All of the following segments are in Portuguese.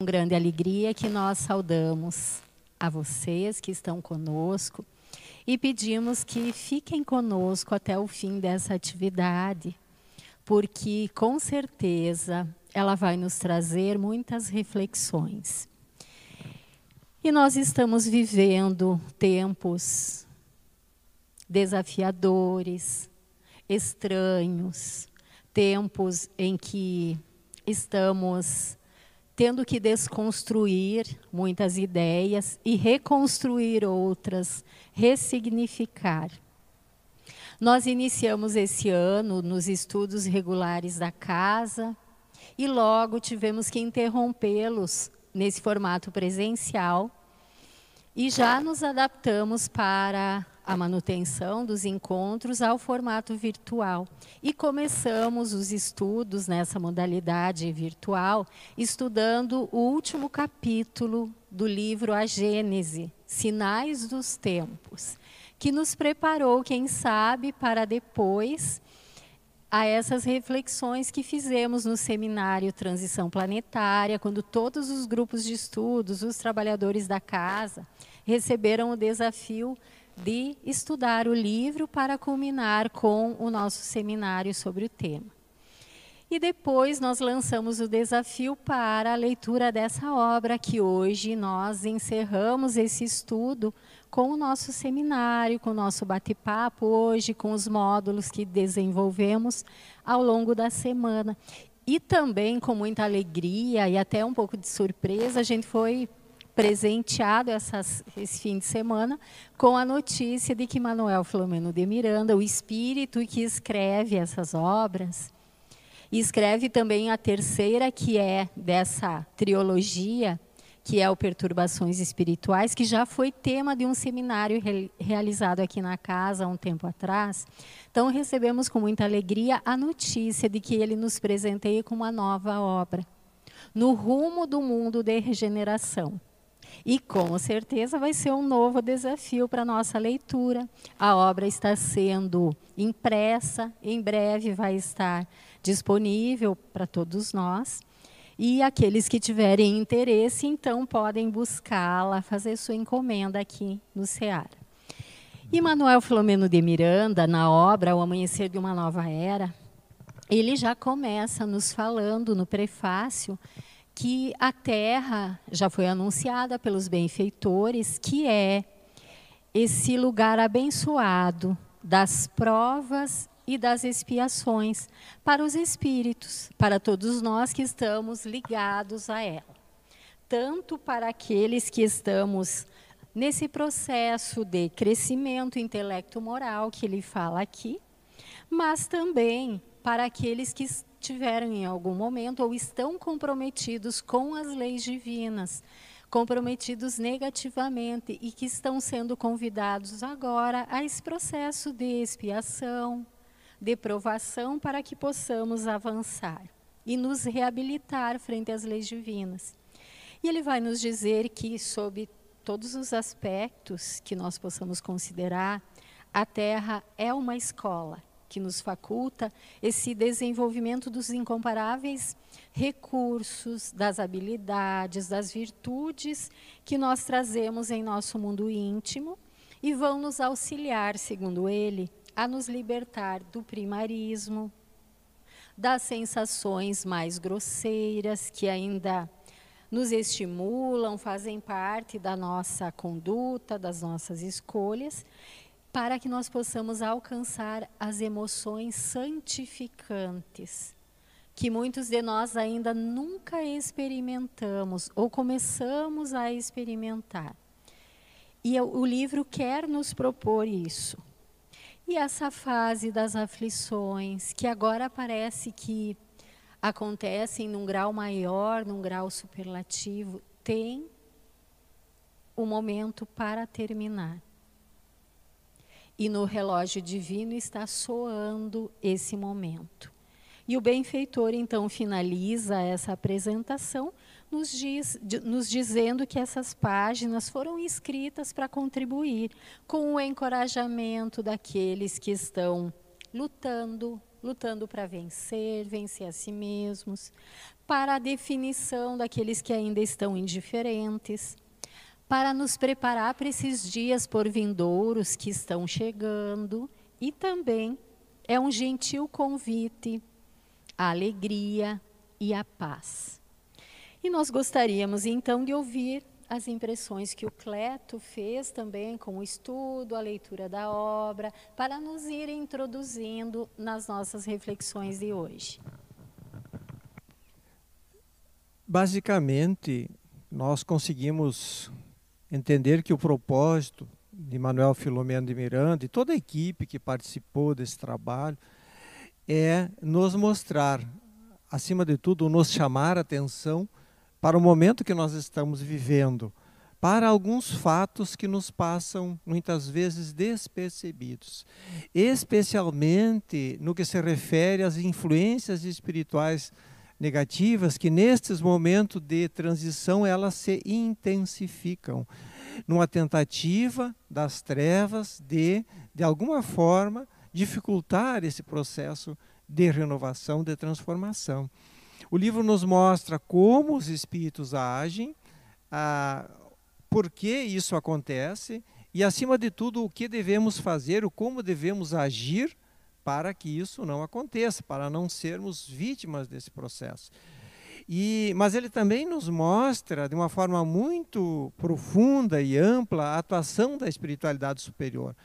Com grande alegria que nós saudamos a vocês que estão conosco e pedimos que fiquem conosco até o fim dessa atividade, porque com certeza ela vai nos trazer muitas reflexões. E nós estamos vivendo tempos desafiadores, estranhos, tempos em que estamos tendo que desconstruir muitas ideias e reconstruir outras, ressignificar. Nós iniciamos esse ano nos estudos regulares da casa e logo tivemos que interrompê-los nesse formato presencial e já nos adaptamos para a manutenção dos encontros ao formato virtual. E começamos os estudos nessa modalidade virtual, estudando o último capítulo do livro A Gênese, Sinais dos Tempos, que nos preparou, quem sabe, para depois a essas reflexões que fizemos no seminário Transição Planetária, quando todos os grupos de estudos, os trabalhadores da casa, receberam o desafio de estudar o livro para culminar com o nosso seminário sobre o tema. E depois nós lançamos o desafio para a leitura dessa obra, que hoje nós encerramos esse estudo com o nosso seminário, com o nosso bate-papo hoje, com os módulos que desenvolvemos ao longo da semana. E também com muita alegria e até um pouco de surpresa, a gente foi presenteado essas, esse fim de semana com a notícia de que Manuel Filomeno de Miranda, o espírito que escreve essas obras, e escreve também a terceira, que é dessa trilogia, que é o Perturbações Espirituais, que já foi tema de um seminário re realizado aqui na casa há um tempo atrás. Então, recebemos com muita alegria a notícia de que ele nos presenteia com uma nova obra, No Rumo do Mundo de Regeneração. E com certeza vai ser um novo desafio para a nossa leitura. A obra está sendo impressa, em breve vai estar disponível para todos nós. E aqueles que tiverem interesse, então, podem buscá-la, fazer sua encomenda aqui no Ceará. E Manuel Filomeno de Miranda, na obra O Amanhecer de uma Nova Era, ele já começa nos falando no prefácio que a terra já foi anunciada pelos benfeitores, que é esse lugar abençoado das provas e das expiações para os espíritos, para todos nós que estamos ligados a ela. Tanto para aqueles que estamos nesse processo de crescimento intelecto-moral que ele fala aqui, mas também para aqueles que tiveram em algum momento ou estão comprometidos com as leis divinas, comprometidos negativamente e que estão sendo convidados agora a esse processo de expiação, de provação para que possamos avançar e nos reabilitar frente às leis divinas. E ele vai nos dizer que, sob todos os aspectos que nós possamos considerar, a Terra é uma escola que nos faculta esse desenvolvimento dos incomparáveis recursos, das habilidades, das virtudes que nós trazemos em nosso mundo íntimo e vão nos auxiliar, segundo ele, a nos libertar do primarismo, das sensações mais grosseiras que ainda nos estimulam, fazem parte da nossa conduta, das nossas escolhas, para que nós possamos alcançar as emoções santificantes, que muitos de nós ainda nunca experimentamos ou começamos a experimentar. E o livro quer nos propor isso. E essa fase das aflições, que agora parece que acontecem num grau maior, num grau superlativo, tem o um momento para terminar. E no relógio divino está soando esse momento. E o benfeitor, então, finaliza essa apresentação nos, diz, nos dizendo que essas páginas foram escritas para contribuir com o encorajamento daqueles que estão lutando, lutando para vencer, vencer a si mesmos, para a definição daqueles que ainda estão indiferentes, para nos preparar para esses dias por vindouros que estão chegando e também é um gentil convite à alegria e à paz. E nós gostaríamos então de ouvir as impressões que o Cleto fez também com o estudo, a leitura da obra, para nos ir introduzindo nas nossas reflexões de hoje. Basicamente, nós conseguimos entender que o propósito de Manuel Filomeno de Miranda e toda a equipe que participou desse trabalho é nos mostrar, acima de tudo, nos chamar a atenção para o momento que nós estamos vivendo, para alguns fatos que nos passam muitas vezes despercebidos, especialmente no que se refere às influências espirituais negativas que nestes momentos de transição elas se intensificam numa tentativa das trevas de de alguma forma dificultar esse processo de renovação, de transformação. O livro nos mostra como os espíritos agem, ah, por que isso acontece e, acima de tudo, o que devemos fazer, o como devemos agir para que isso não aconteça, para não sermos vítimas desse processo. E, mas ele também nos mostra, de uma forma muito profunda e ampla, a atuação da espiritualidade superior.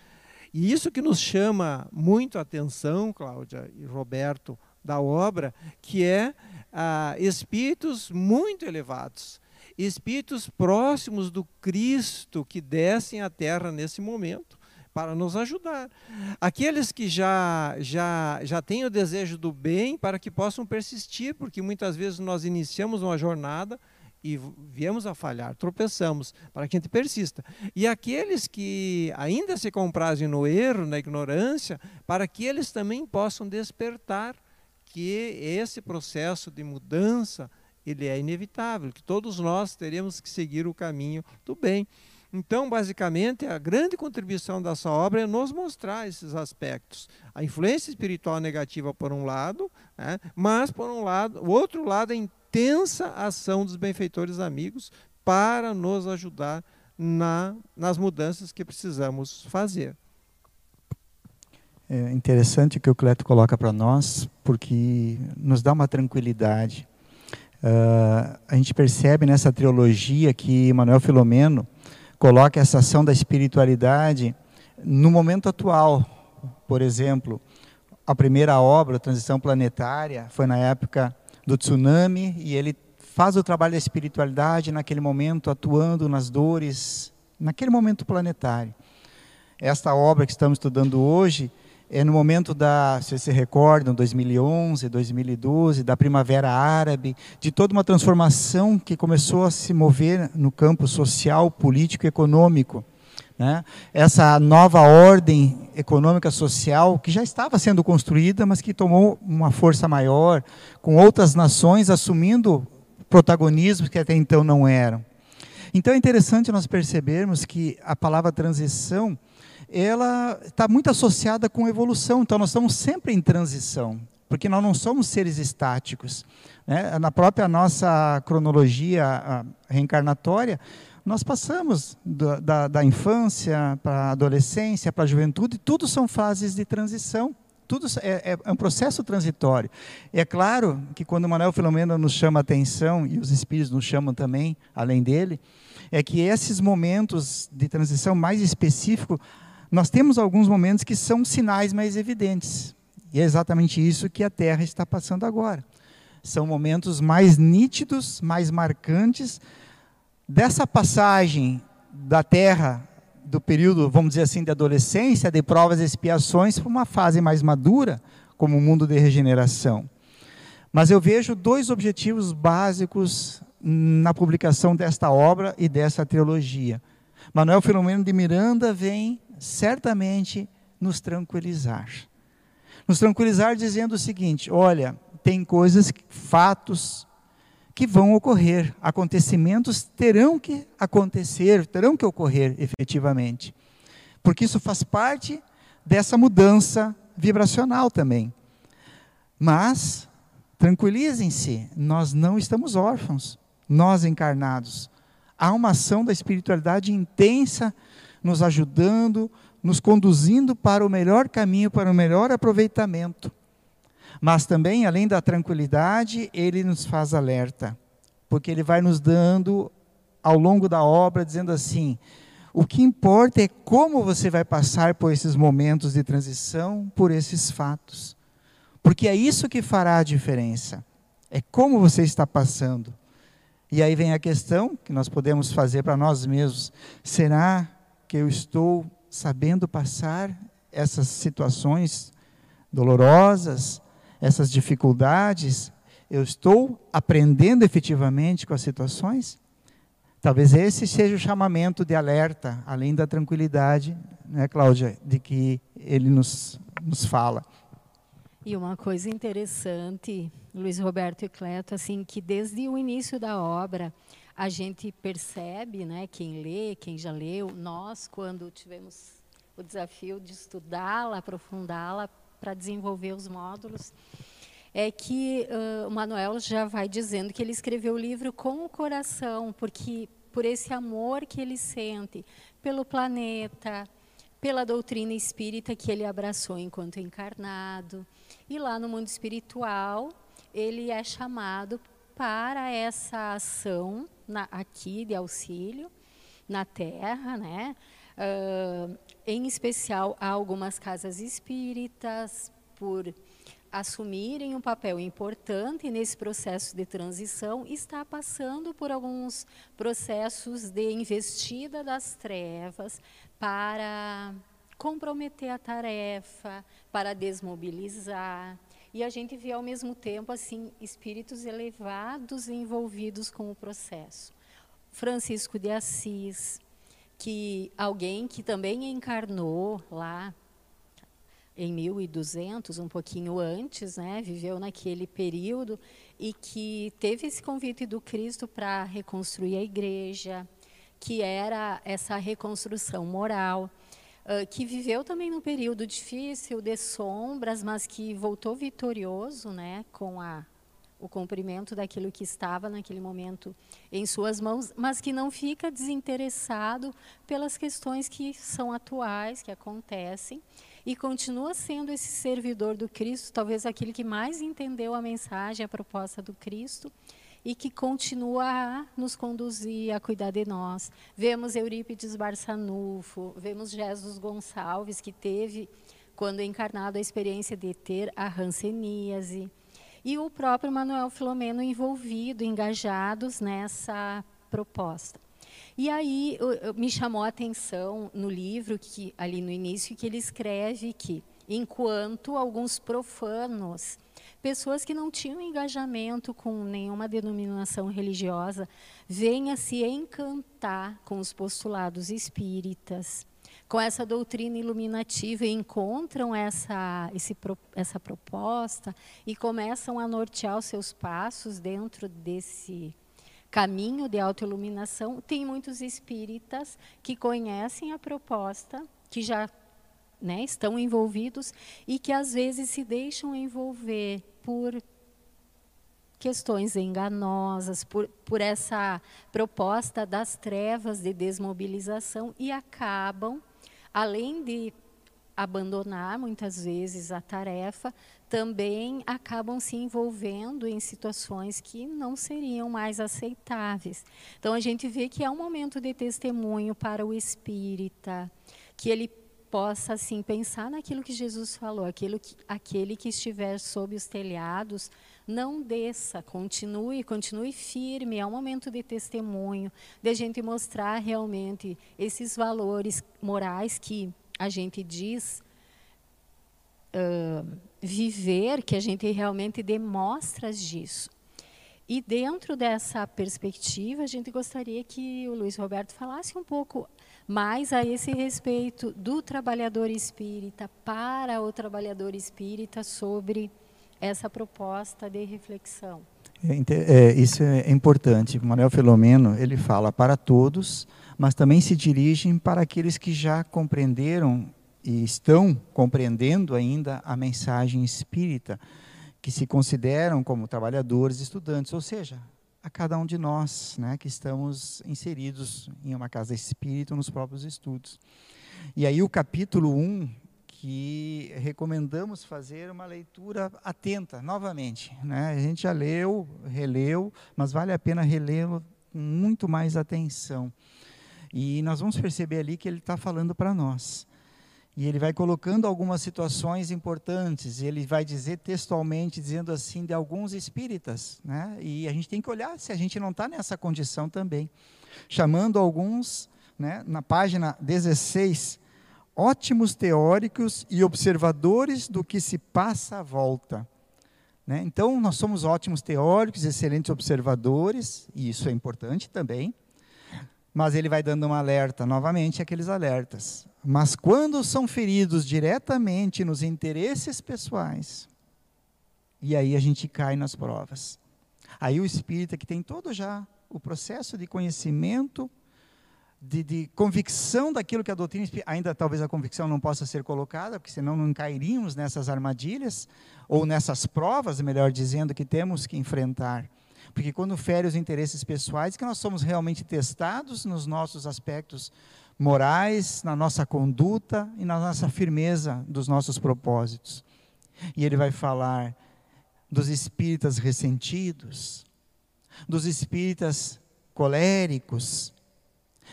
E isso que nos chama muito a atenção, Cláudia e Roberto, da obra, que é ah, espíritos muito elevados, espíritos próximos do Cristo que descem à Terra nesse momento para nos ajudar. Aqueles que já, já, já têm o desejo do bem para que possam persistir, porque muitas vezes nós iniciamos uma jornada e viemos a falhar, tropeçamos, para que a gente persista. E aqueles que ainda se comprazem no erro, na ignorância, para que eles também possam despertar que esse processo de mudança ele é inevitável, que todos nós teremos que seguir o caminho do bem. Então, basicamente, a grande contribuição dessa obra é nos mostrar esses aspectos. A influência espiritual negativa, por um lado, né, mas, por um lado, o outro lado, a intensa ação dos benfeitores amigos para nos ajudar na, nas mudanças que precisamos fazer. É interessante o que o Cleto coloca para nós, porque nos dá uma tranquilidade. Uh, a gente percebe nessa trilogia que Manuel Filomeno coloca essa ação da espiritualidade no momento atual. Por exemplo, a primeira obra, Transição Planetária, foi na época do tsunami e ele faz o trabalho da espiritualidade naquele momento, atuando nas dores, naquele momento planetário. Esta obra que estamos estudando hoje é no momento da, se se recordam, 2011, 2012, da Primavera Árabe, de toda uma transformação que começou a se mover no campo social, político e econômico. Né? Essa nova ordem econômica social que já estava sendo construída, mas que tomou uma força maior, com outras nações assumindo protagonismos que até então não eram. Então é interessante nós percebermos que a palavra transição ela está muito associada com evolução. Então, nós estamos sempre em transição, porque nós não somos seres estáticos. Né? Na própria nossa cronologia reencarnatória, nós passamos da, da, da infância para a adolescência, para a juventude, tudo são fases de transição. Tudo é, é, é, um processo transitório. É claro que quando Manuel Filomeno nos chama a atenção, e os espíritos nos chamam também, além dele, é que esses momentos de transição mais específicos nós temos alguns momentos que são sinais mais evidentes. E é exatamente isso que a Terra está passando agora. São momentos mais nítidos, mais marcantes dessa passagem da Terra do período, vamos dizer assim, de adolescência, de provas e expiações, para uma fase mais madura, como o mundo de regeneração. Mas eu vejo dois objetivos básicos na publicação desta obra e dessa trilogia. Manuel Filomeno de Miranda vem certamente nos tranquilizar. Nos tranquilizar dizendo o seguinte: olha, tem coisas, fatos que vão ocorrer, acontecimentos terão que acontecer, terão que ocorrer efetivamente. Porque isso faz parte dessa mudança vibracional também. Mas tranquilizem-se, nós não estamos órfãos, nós encarnados. Há uma ação da espiritualidade intensa nos ajudando, nos conduzindo para o melhor caminho, para o melhor aproveitamento. Mas também, além da tranquilidade, ele nos faz alerta, porque ele vai nos dando ao longo da obra, dizendo assim: o que importa é como você vai passar por esses momentos de transição, por esses fatos. Porque é isso que fará a diferença. É como você está passando. E aí vem a questão que nós podemos fazer para nós mesmos: será que eu estou sabendo passar essas situações dolorosas, essas dificuldades? Eu estou aprendendo efetivamente com as situações? Talvez esse seja o chamamento de alerta, além da tranquilidade, né, Cláudia, de que ele nos, nos fala. E uma coisa interessante, Luiz Roberto e Cleto, assim, que desde o início da obra a gente percebe, né, quem lê, quem já leu, nós quando tivemos o desafio de estudá-la, aprofundá-la para desenvolver os módulos, é que uh, o Manuel já vai dizendo que ele escreveu o livro com o coração, porque por esse amor que ele sente pelo planeta, pela doutrina espírita que ele abraçou enquanto encarnado. E lá no mundo espiritual, ele é chamado para essa ação na, aqui de auxílio na Terra, né? Uh, em especial há algumas casas espíritas por assumirem um papel importante nesse processo de transição, está passando por alguns processos de investida das trevas para comprometer a tarefa, para desmobilizar. E a gente vê ao mesmo tempo assim espíritos elevados envolvidos com o processo. Francisco de Assis, que alguém que também encarnou lá em 1200, um pouquinho antes, né, viveu naquele período e que teve esse convite do Cristo para reconstruir a igreja, que era essa reconstrução moral, uh, que viveu também num período difícil de sombras, mas que voltou vitorioso, né, com a o cumprimento daquilo que estava naquele momento em suas mãos, mas que não fica desinteressado pelas questões que são atuais, que acontecem e continua sendo esse servidor do Cristo, talvez aquele que mais entendeu a mensagem, a proposta do Cristo, e que continua a nos conduzir, a cuidar de nós. Vemos Eurípides Barçanufo, vemos Jesus Gonçalves, que teve, quando encarnado, a experiência de ter a ranceníase, e o próprio Manuel Filomeno envolvido, engajados nessa proposta. E aí me chamou a atenção no livro, que ali no início, que ele escreve que, enquanto alguns profanos, pessoas que não tinham engajamento com nenhuma denominação religiosa, a se encantar com os postulados espíritas, com essa doutrina iluminativa e encontram essa, esse, essa proposta e começam a nortear os seus passos dentro desse caminho de autoiluminação, tem muitos espíritas que conhecem a proposta, que já né, estão envolvidos e que às vezes se deixam envolver por questões enganosas, por, por essa proposta das trevas de desmobilização e acabam, além de abandonar muitas vezes a tarefa, também acabam se envolvendo em situações que não seriam mais aceitáveis. Então a gente vê que é um momento de testemunho para o espírita, que ele possa assim pensar naquilo que Jesus falou, aquilo que, aquele que estiver sob os telhados, não desça, continue, continue firme, é um momento de testemunho, de a gente mostrar realmente esses valores morais que a gente diz uh, viver, que a gente realmente dê mostras disso. E dentro dessa perspectiva, a gente gostaria que o Luiz Roberto falasse um pouco mais a esse respeito do trabalhador espírita para o trabalhador espírita sobre essa proposta de reflexão. É, é, isso é importante. Manuel Filomeno ele fala para todos, mas também se dirigem para aqueles que já compreenderam e estão compreendendo ainda a mensagem espírita, que se consideram como trabalhadores, estudantes, ou seja, a cada um de nós, né, que estamos inseridos em uma casa espírita nos próprios estudos. E aí o capítulo 1, que recomendamos fazer uma leitura atenta, novamente. Né? A gente já leu, releu, mas vale a pena relê-lo com muito mais atenção. E nós vamos perceber ali que ele está falando para nós. E ele vai colocando algumas situações importantes, e ele vai dizer textualmente, dizendo assim, de alguns espíritas. Né? E a gente tem que olhar se a gente não está nessa condição também. Chamando alguns, né, na página 16, ótimos teóricos e observadores do que se passa à volta. Né? Então, nós somos ótimos teóricos, excelentes observadores, e isso é importante também. Mas ele vai dando um alerta, novamente, aqueles alertas. Mas quando são feridos diretamente nos interesses pessoais, e aí a gente cai nas provas. Aí o espírita que tem todo já o processo de conhecimento, de, de, convicção daquilo que a doutrina ainda talvez a convicção não possa ser colocada, porque senão não cairíamos nessas armadilhas ou nessas provas, melhor dizendo, que temos que enfrentar. Porque quando fere os interesses pessoais, que nós somos realmente testados nos nossos aspectos morais, na nossa conduta e na nossa firmeza dos nossos propósitos. E ele vai falar dos espíritas ressentidos, dos espíritas coléricos,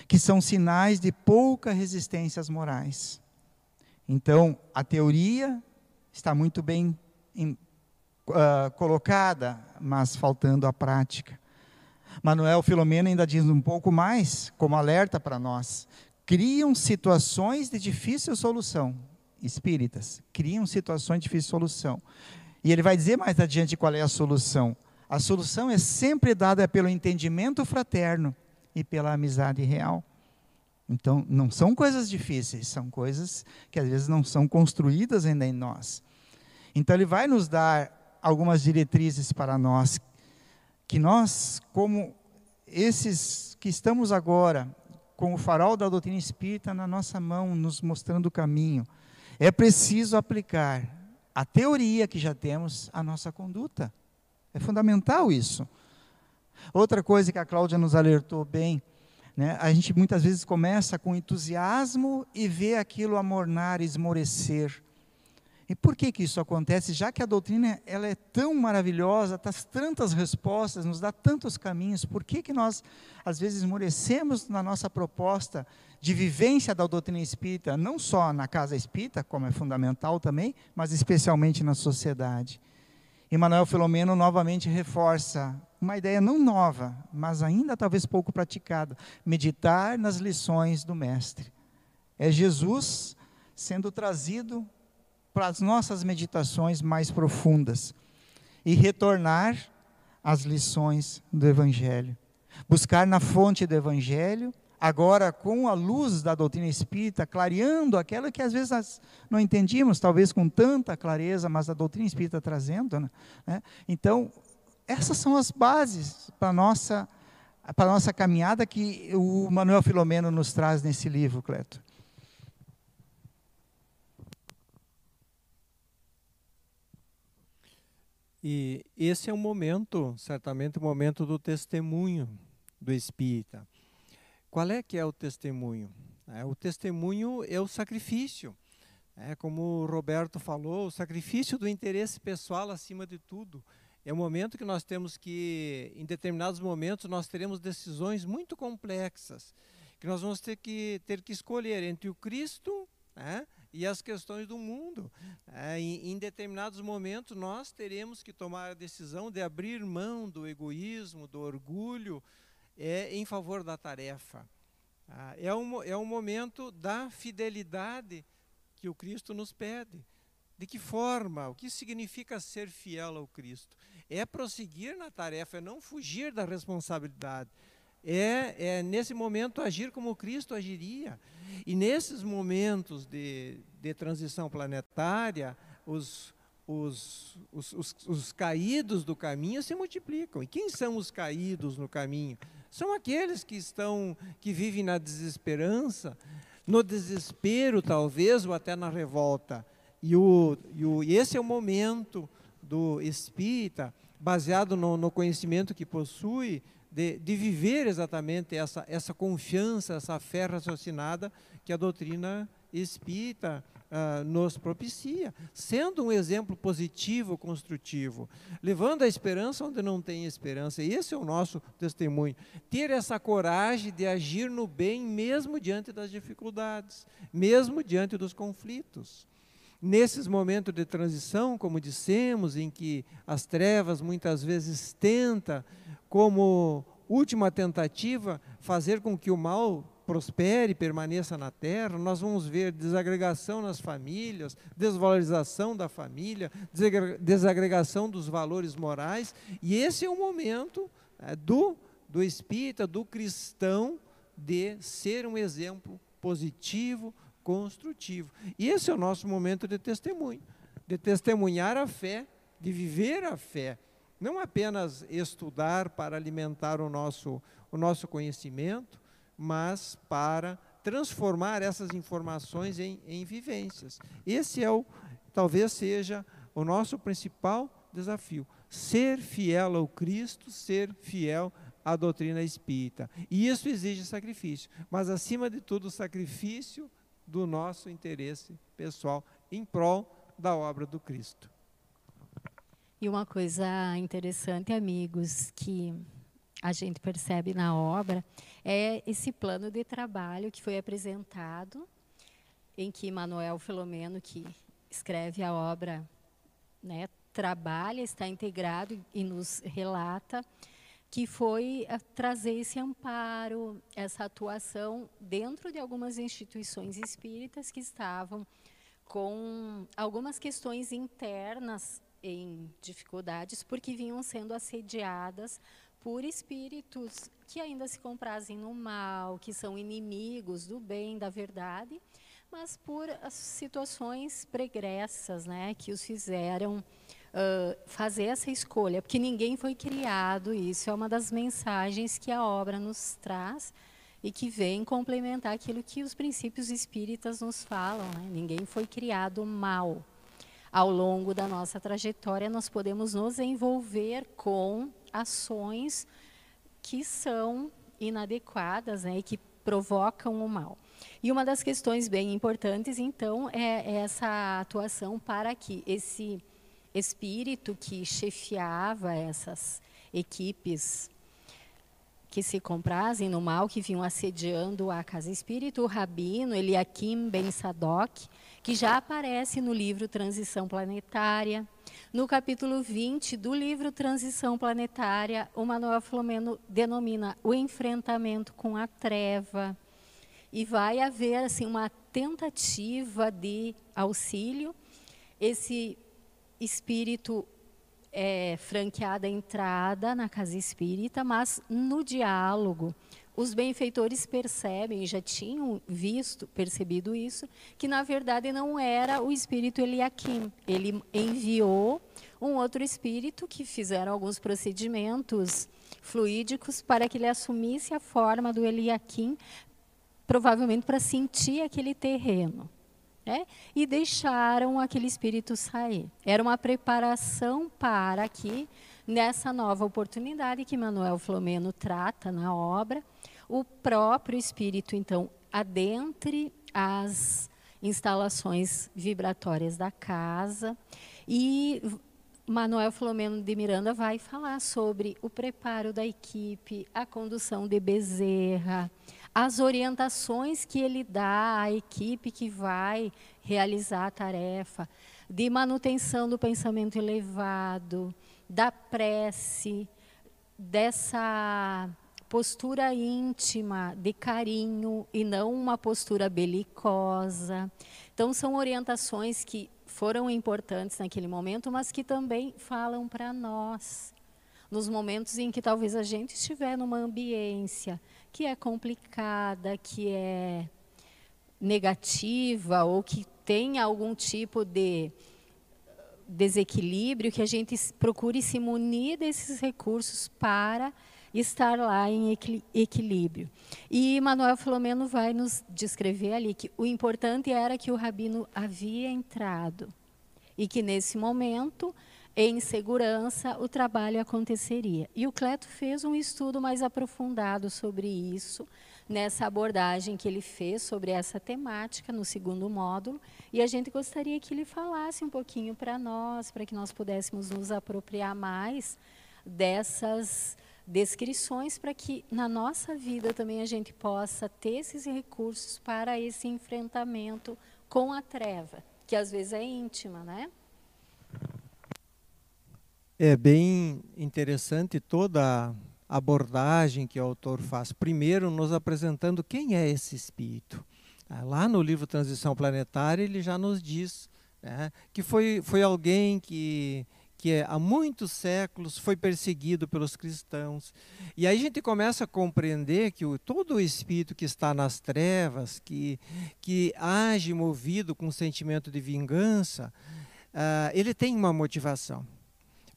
que são sinais de pouca resistência às morais. Então, a teoria está muito bem em, uh, colocada, mas faltando a prática. Manuel Filomeno ainda diz um pouco mais, como alerta para nós. Criam situações de difícil solução. Espíritas, criam situações de difícil solução. E ele vai dizer mais adiante qual é a solução. A solução é sempre dada pelo entendimento fraterno e pela amizade real. Então, não são coisas difíceis, são coisas que às vezes não são construídas ainda em nós. Então, ele vai nos dar algumas diretrizes para nós, que nós, como esses que estamos agora com o farol da doutrina espírita na nossa mão, nos mostrando o caminho, é preciso aplicar a teoria que já temos à nossa conduta. É fundamental isso. Outra coisa que a Cláudia nos alertou bem, né, a gente muitas vezes começa com entusiasmo e vê aquilo amornar, esmorecer. E por que, que isso acontece? Já que a doutrina ela é tão maravilhosa, traz tantas respostas, nos dá tantos caminhos, por que, que nós, às vezes, esmorecemos na nossa proposta de vivência da doutrina espírita, não só na casa espírita, como é fundamental também, mas especialmente na sociedade? E Manuel Filomeno novamente reforça uma ideia não nova, mas ainda talvez pouco praticada: meditar nas lições do Mestre. É Jesus sendo trazido para as nossas meditações mais profundas e retornar às lições do Evangelho. Buscar na fonte do Evangelho, agora com a luz da doutrina espírita, clareando aquela que às vezes nós não entendíamos, talvez com tanta clareza, mas a doutrina espírita trazendo. Né? né? Então, essas são as bases para a nossa, para nossa caminhada que o Manuel Filomeno nos traz nesse livro, Cleto. E esse é o momento, certamente o momento do testemunho do espírita. Qual é que é o testemunho? É, o testemunho é o sacrifício. É, como o Roberto falou, o sacrifício do interesse pessoal acima de tudo. É o momento que nós temos que, em determinados momentos, nós teremos decisões muito complexas, que nós vamos ter que, ter que escolher entre o Cristo né, e as questões do mundo. É, em, em, determinados momentos, nós teremos que tomar a decisão de abrir mão do egoísmo, do orgulho, é, em favor da tarefa. Ah, é, um, é um momento da fidelidade que o Cristo nos pede. De que forma? O que significa ser fiel ao Cristo? É prosseguir na tarefa, é não fugir da responsabilidade é, é nesse momento agir como Cristo agiria. E nesses momentos de, de transição planetária, os, os, os, os, os caídos do caminho se multiplicam. E quem são os caídos no caminho? São aqueles que estão, que vivem na desesperança, no desespero talvez, ou até na revolta. E, o, e, o, e esse é o momento do espírita, baseado no, no conhecimento que possui, de, de, viver exatamente essa, essa confiança, essa fé raciocinada que a doutrina espírita uh, nos propicia, sendo um exemplo positivo, construtivo, levando a esperança onde não tem esperança. Esse é o nosso testemunho. Ter essa coragem de agir no bem, mesmo diante das dificuldades, mesmo diante dos conflitos. Nesses momentos de transição, como dissemos, em que as trevas muitas vezes tenta, como última tentativa, fazer com que o mal prospere, permaneça na terra, nós vamos ver desagregação nas famílias, desvalorização da família, desagregação dos valores morais, e esse é o momento é, do, do espírita, do cristão, de ser um exemplo positivo, construtivo. E esse é o nosso momento de testemunho, de testemunhar a fé, de viver a fé. Não apenas estudar para alimentar o nosso, o nosso conhecimento, mas para transformar essas informações em, em vivências. Esse é o, talvez seja o nosso principal desafio: ser fiel ao Cristo, ser fiel à doutrina espírita. E isso exige sacrifício, mas acima de tudo, sacrifício do nosso interesse pessoal em prol da obra do Cristo. E uma coisa interessante, amigos, que a gente percebe na obra é esse plano de trabalho que foi apresentado, em que Manuel Filomeno, que escreve a obra, né, trabalha, está integrado e nos relata que foi eh, trazer esse amparo, essa atuação dentro de algumas instituições espíritas que estavam com algumas questões internas em dificuldades, porque vinham sendo assediadas por espíritos que ainda se comprazem no mal, que são inimigos do bem, da verdade, mas por situações pregressas, né, que os fizeram uh, fazer essa escolha, porque ninguém foi criado. Isso é uma das mensagens que a obra nos traz e que vem complementar aquilo que os princípios espíritas nos falam. Né? Ninguém foi criado mal. Ao longo da nossa trajetória, nós podemos nos envolver com ações que são inadequadas né, e que provocam o mal. E uma das questões bem importantes, então, é essa atuação para que esse espírito que chefiava essas equipes que se comprazem no mal, que vinham assediando a casa espírita, o rabino Eliakim Ben Sadok, que já aparece no livro Transição Planetária. No capítulo 20 do livro Transição Planetária, o Manuel Filomeno denomina o enfrentamento com a treva. E vai haver assim uma tentativa de auxílio. Esse espírito é, franqueada a entrada na casa espírita, mas no diálogo os benfeitores percebem, já tinham visto, percebido isso, que na verdade não era o espírito Eliakim. Ele enviou um outro espírito que fizeram alguns procedimentos fluídicos para que ele assumisse a forma do Eliakim, provavelmente para sentir aquele terreno. Né? E deixaram aquele espírito sair. Era uma preparação para que, nessa nova oportunidade que Manuel Flomeno trata na obra, o próprio espírito, então, adentre as instalações vibratórias da casa. E Manuel Flomeno de Miranda vai falar sobre o preparo da equipe, a condução de Bezerra, as orientações que ele dá à equipe que vai realizar a tarefa, de manutenção do pensamento elevado, da prece, dessa postura íntima, de carinho e não uma postura belicosa. Então, são orientações que foram importantes naquele momento, mas que também falam para nós nos momentos em que talvez a gente estiver numa ambiência que é complicada, que é negativa ou que tem algum tipo de desequilíbrio, que a gente procure se munir desses recursos para estar lá em equilíbrio. E Manuel Filomeno vai nos descrever ali que o importante era que o rabino havia entrado e que nesse momento em segurança, o trabalho aconteceria. E o Cleto fez um estudo mais aprofundado sobre isso, nessa abordagem que ele fez sobre essa temática no segundo módulo, e a gente gostaria que ele falasse um pouquinho para nós, para que nós pudéssemos nos apropriar mais dessas descrições para que na nossa vida também a gente possa ter esses recursos para esse enfrentamento com a treva, que às vezes é íntima, né? É bem interessante toda a abordagem que o autor faz. Primeiro, nos apresentando quem é esse espírito. Ah, lá no livro Transição Planetária, ele já nos diz né, que foi, foi alguém que que é, há muitos séculos foi perseguido pelos cristãos. E aí a gente começa a compreender que o, todo o espírito que está nas trevas, que, que age movido com um sentimento de vingança, uh, ele tem uma motivação.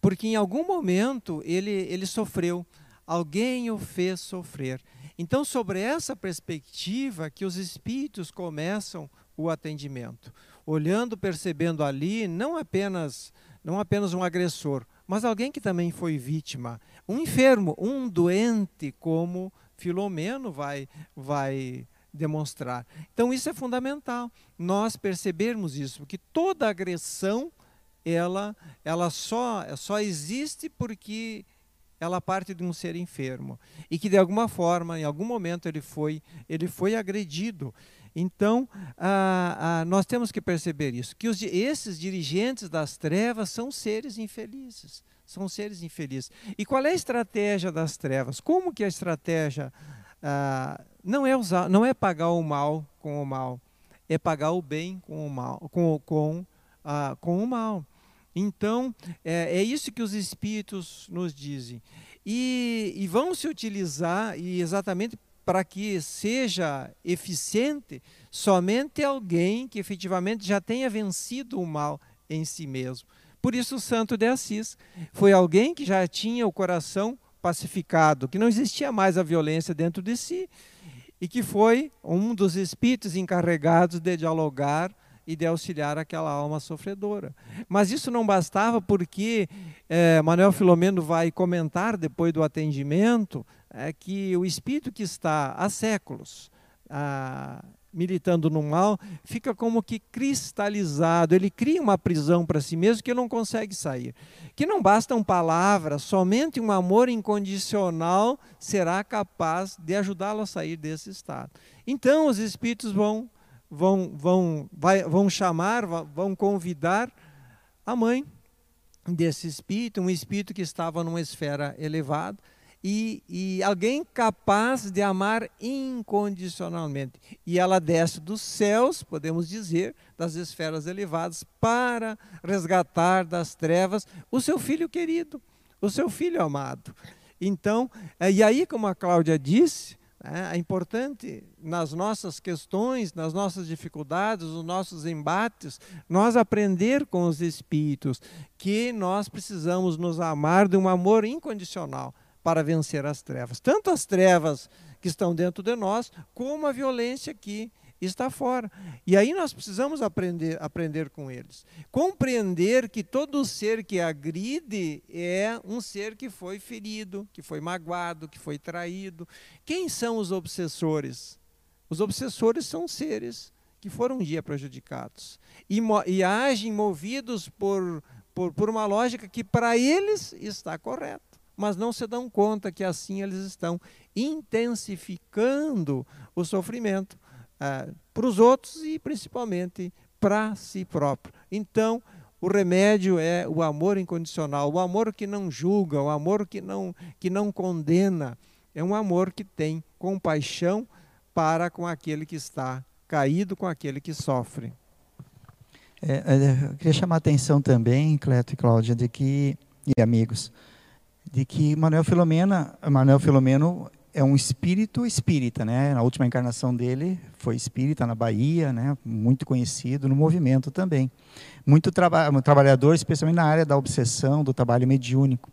Porque em algum momento ele, ele sofreu, alguém o fez sofrer. Então, sobre essa perspectiva que os espíritos começam o atendimento, olhando, percebendo ali não apenas não apenas um agressor, mas alguém que também foi vítima, um enfermo, um doente, como Filomeno vai, vai demonstrar. Então isso é fundamental, nós percebermos isso, porque toda agressão ela, ela só, só existe porque ela parte de um ser enfermo e que de alguma forma, em algum momento ele foi, ele foi agredido. Então, ah, ah, nós temos que perceber isso, que os, esses dirigentes das trevas são seres infelizes, são seres infelizes. E qual é a estratégia das trevas? Como que a estratégia ah, não é usar, não é pagar o mal com o mal, é pagar o bem com o mal, com, com, com o mal. Então, é, é, isso que os espíritos nos dizem. E, e vão se utilizar, e exatamente para que seja eficiente, somente alguém que efetivamente já tenha vencido o mal em si mesmo. Por isso, o Santo de Assis foi alguém que já tinha o coração pacificado, que não existia mais a violência dentro de si, e que foi um dos espíritos encarregados de dialogar e de auxiliar aquela alma sofredora. Mas isso não bastava porque é, Manuel Filomeno vai comentar depois do atendimento é que o espírito que está há séculos ah, militando no mal fica como que cristalizado, ele cria uma prisão para si mesmo que não consegue sair. Que não bastam palavras, somente um amor incondicional será capaz de ajudá-lo a sair desse estado. Então os espíritos vão vão vão vai, vão chamar, vão convidar a mãe desse espírito, um espírito que estava numa esfera elevada, e, e, alguém capaz de amar incondicionalmente. E ela desce dos céus, podemos dizer, das esferas elevadas, para resgatar das trevas o seu filho querido, o seu filho amado. Então, é, e aí, como a Cláudia disse, é, é importante nas nossas questões, nas nossas dificuldades, nos nossos embates, nós aprender com os espíritos que nós precisamos nos amar de um amor incondicional para vencer as trevas. Tanto as trevas que estão dentro de nós, como a violência que está fora. E aí nós precisamos aprender, aprender com eles. Compreender que todo ser que agride é um ser que foi ferido, que foi magoado, que foi traído. Quem são os obsessores? Os obsessores são seres que foram um dia prejudicados e, e agem movidos por, por, por uma lógica que para eles está correta mas não se dão conta que assim eles estão intensificando o sofrimento ah, para os outros e principalmente para si próprio. Então, o remédio é o amor incondicional, o amor que não julga, o amor que não, que não condena. É um amor que tem compaixão para com aquele que está caído, com aquele que sofre. É, é eu queria chamar a atenção também, Cleto e Cláudia, de que, e amigos, de que Manuel Filomena, Manuel Filomeno é um espírito espírita, né? Na última encarnação dele foi espírita na Bahia, né? Muito conhecido no movimento também. Muito traba trabalhador, especialmente na área da obsessão, do trabalho mediúnico.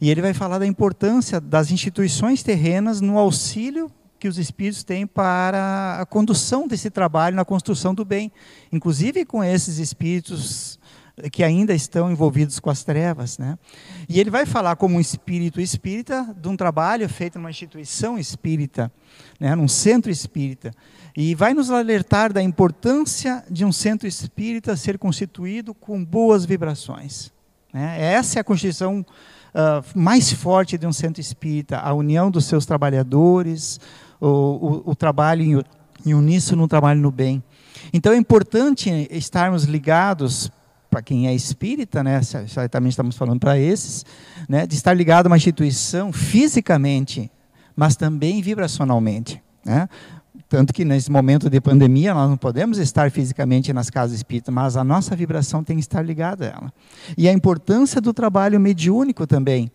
E ele vai falar da importância das instituições terrenas no auxílio que os espíritos têm para a condução desse trabalho na construção do bem. Inclusive com esses espíritos que ainda estão envolvidos com as trevas. Né? E ele vai falar como um espírito espírita de um trabalho feito numa instituição espírita, né, num centro espírita. E vai nos alertar da importância de um centro espírita ser constituído com boas vibrações. Né? Essa é a constituição uh, mais forte de um centro espírita, a união dos seus trabalhadores, o, o, o trabalho em, em uníssono, no trabalho no bem. Então é importante estarmos ligados para quem é espírita, né, certamente estamos falando para esses, né, de estar ligado a uma instituição fisicamente, mas também vibracionalmente. Né? Tanto que nesse momento de pandemia nós não podemos estar fisicamente nas casas espíritas, mas a nossa vibração tem que estar ligada a ela. E a importância do trabalho mediúnico também.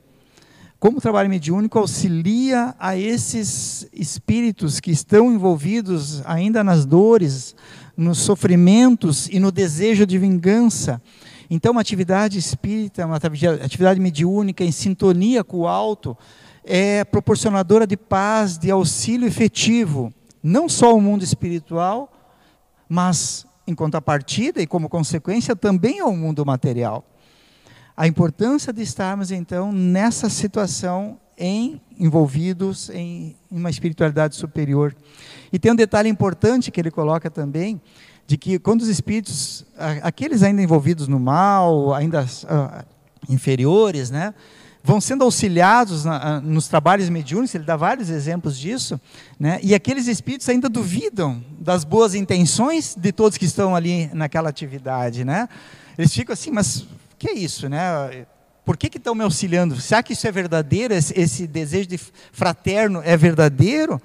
Como o trabalho mediúnico auxilia a esses espíritos que estão envolvidos ainda nas dores, nos sofrimentos e no desejo de vingança. Então, uma atividade espírita, uma atividade mediúnica em sintonia com o alto, é proporcionadora de paz, de auxílio efetivo, não só ao mundo espiritual, mas em contrapartida e como consequência também ao mundo material. A importância de estarmos então nessa situação em envolvidos em, uma espiritualidade superior. E tem um detalhe importante que ele coloca também, de que quando os espíritos, aqueles ainda envolvidos no mal, ainda uh, inferiores, né, vão sendo auxiliados na, nos trabalhos mediúnicos, ele dá vários exemplos disso, né, e aqueles espíritos ainda duvidam das boas intenções de todos que estão ali naquela atividade, né? Eles ficam assim, mas que é isso, né? Por que, estão me auxiliando? Será que isso é verdadeiro? Esse, esse desejo de fraterno é verdadeiro?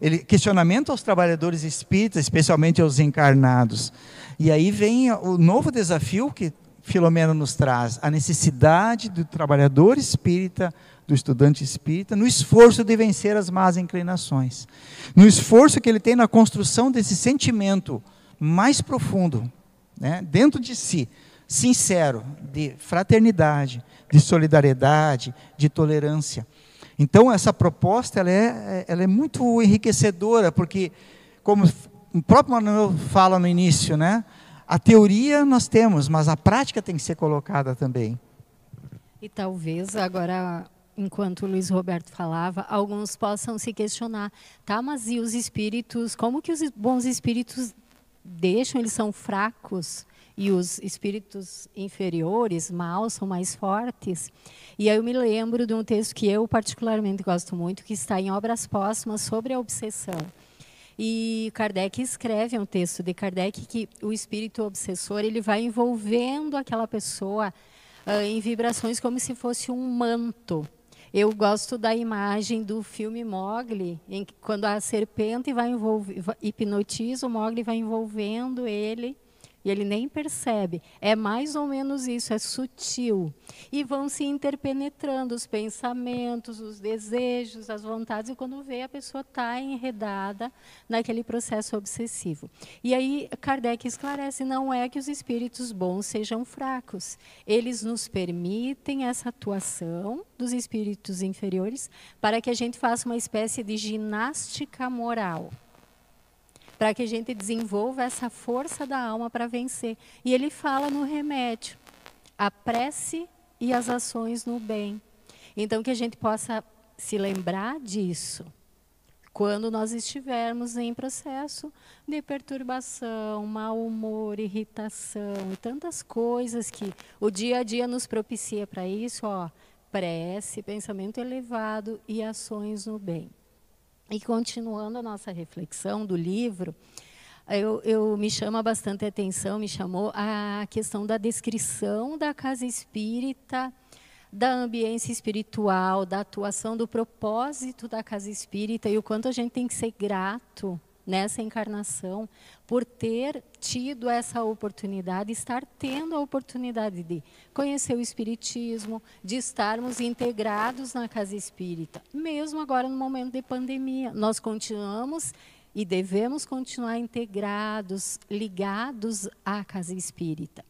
Ele, questionamento aos trabalhadores espíritas, especialmente aos encarnados. E aí vem o novo desafio que Filomeno nos traz, a necessidade do trabalhador espírita, do estudante espírita, no esforço de vencer as más inclinações. No esforço que ele tem na construção desse sentimento mais profundo, né, dentro de si, sincero, de fraternidade, de solidariedade, de tolerância. Então, essa proposta ela é, ela é muito enriquecedora, porque, como o próprio Manuel fala no início, né? a teoria nós temos, mas a prática tem que ser colocada também. E talvez agora, enquanto o Luiz Roberto falava, alguns possam se questionar, tá, mas e os espíritos, como que os bons espíritos deixam, eles são fracos? E os espíritos inferiores, maus, são mais fortes. E aí eu me lembro de um texto que eu particularmente gosto muito, que está em Obras Póstumas sobre a obsessão. E Kardec escreve um texto de Kardec que o espírito obsessor ele vai envolvendo aquela pessoa uh, em vibrações como se fosse um manto. Eu gosto da imagem do filme Mogli, em que, quando a serpente vai envolver, hipnotiza o Mogli, vai envolvendo ele e ele nem percebe. É mais ou menos isso, é sutil. E vão se interpenetrando os pensamentos, os desejos, as vontades, e quando vê, a pessoa está enredada naquele processo obsessivo. E aí Kardec esclarece: não é que os espíritos bons sejam fracos, eles nos permitem essa atuação dos espíritos inferiores para que a gente faça uma espécie de ginástica moral para que a gente desenvolva essa força da alma para vencer. E ele fala no remédio, a prece e as ações no bem. Então, que a gente possa se lembrar disso quando nós estivermos em processo de perturbação, mau humor, irritação e tantas coisas que o dia a dia nos propicia para isso, ó, prece, pensamento elevado e ações no bem. E continuando a nossa reflexão do livro, eu, eu, me chama bastante atenção, me chamou a questão da descrição da casa espírita, da ambiência espiritual, da atuação do propósito da casa espírita e o quanto a gente tem que ser grato nessa encarnação por ter tido essa oportunidade, estar tendo a oportunidade de conhecer o Espiritismo, de estarmos integrados na casa espírita, mesmo agora no momento de pandemia. Nós continuamos e devemos continuar integrados, ligados à casa espírita.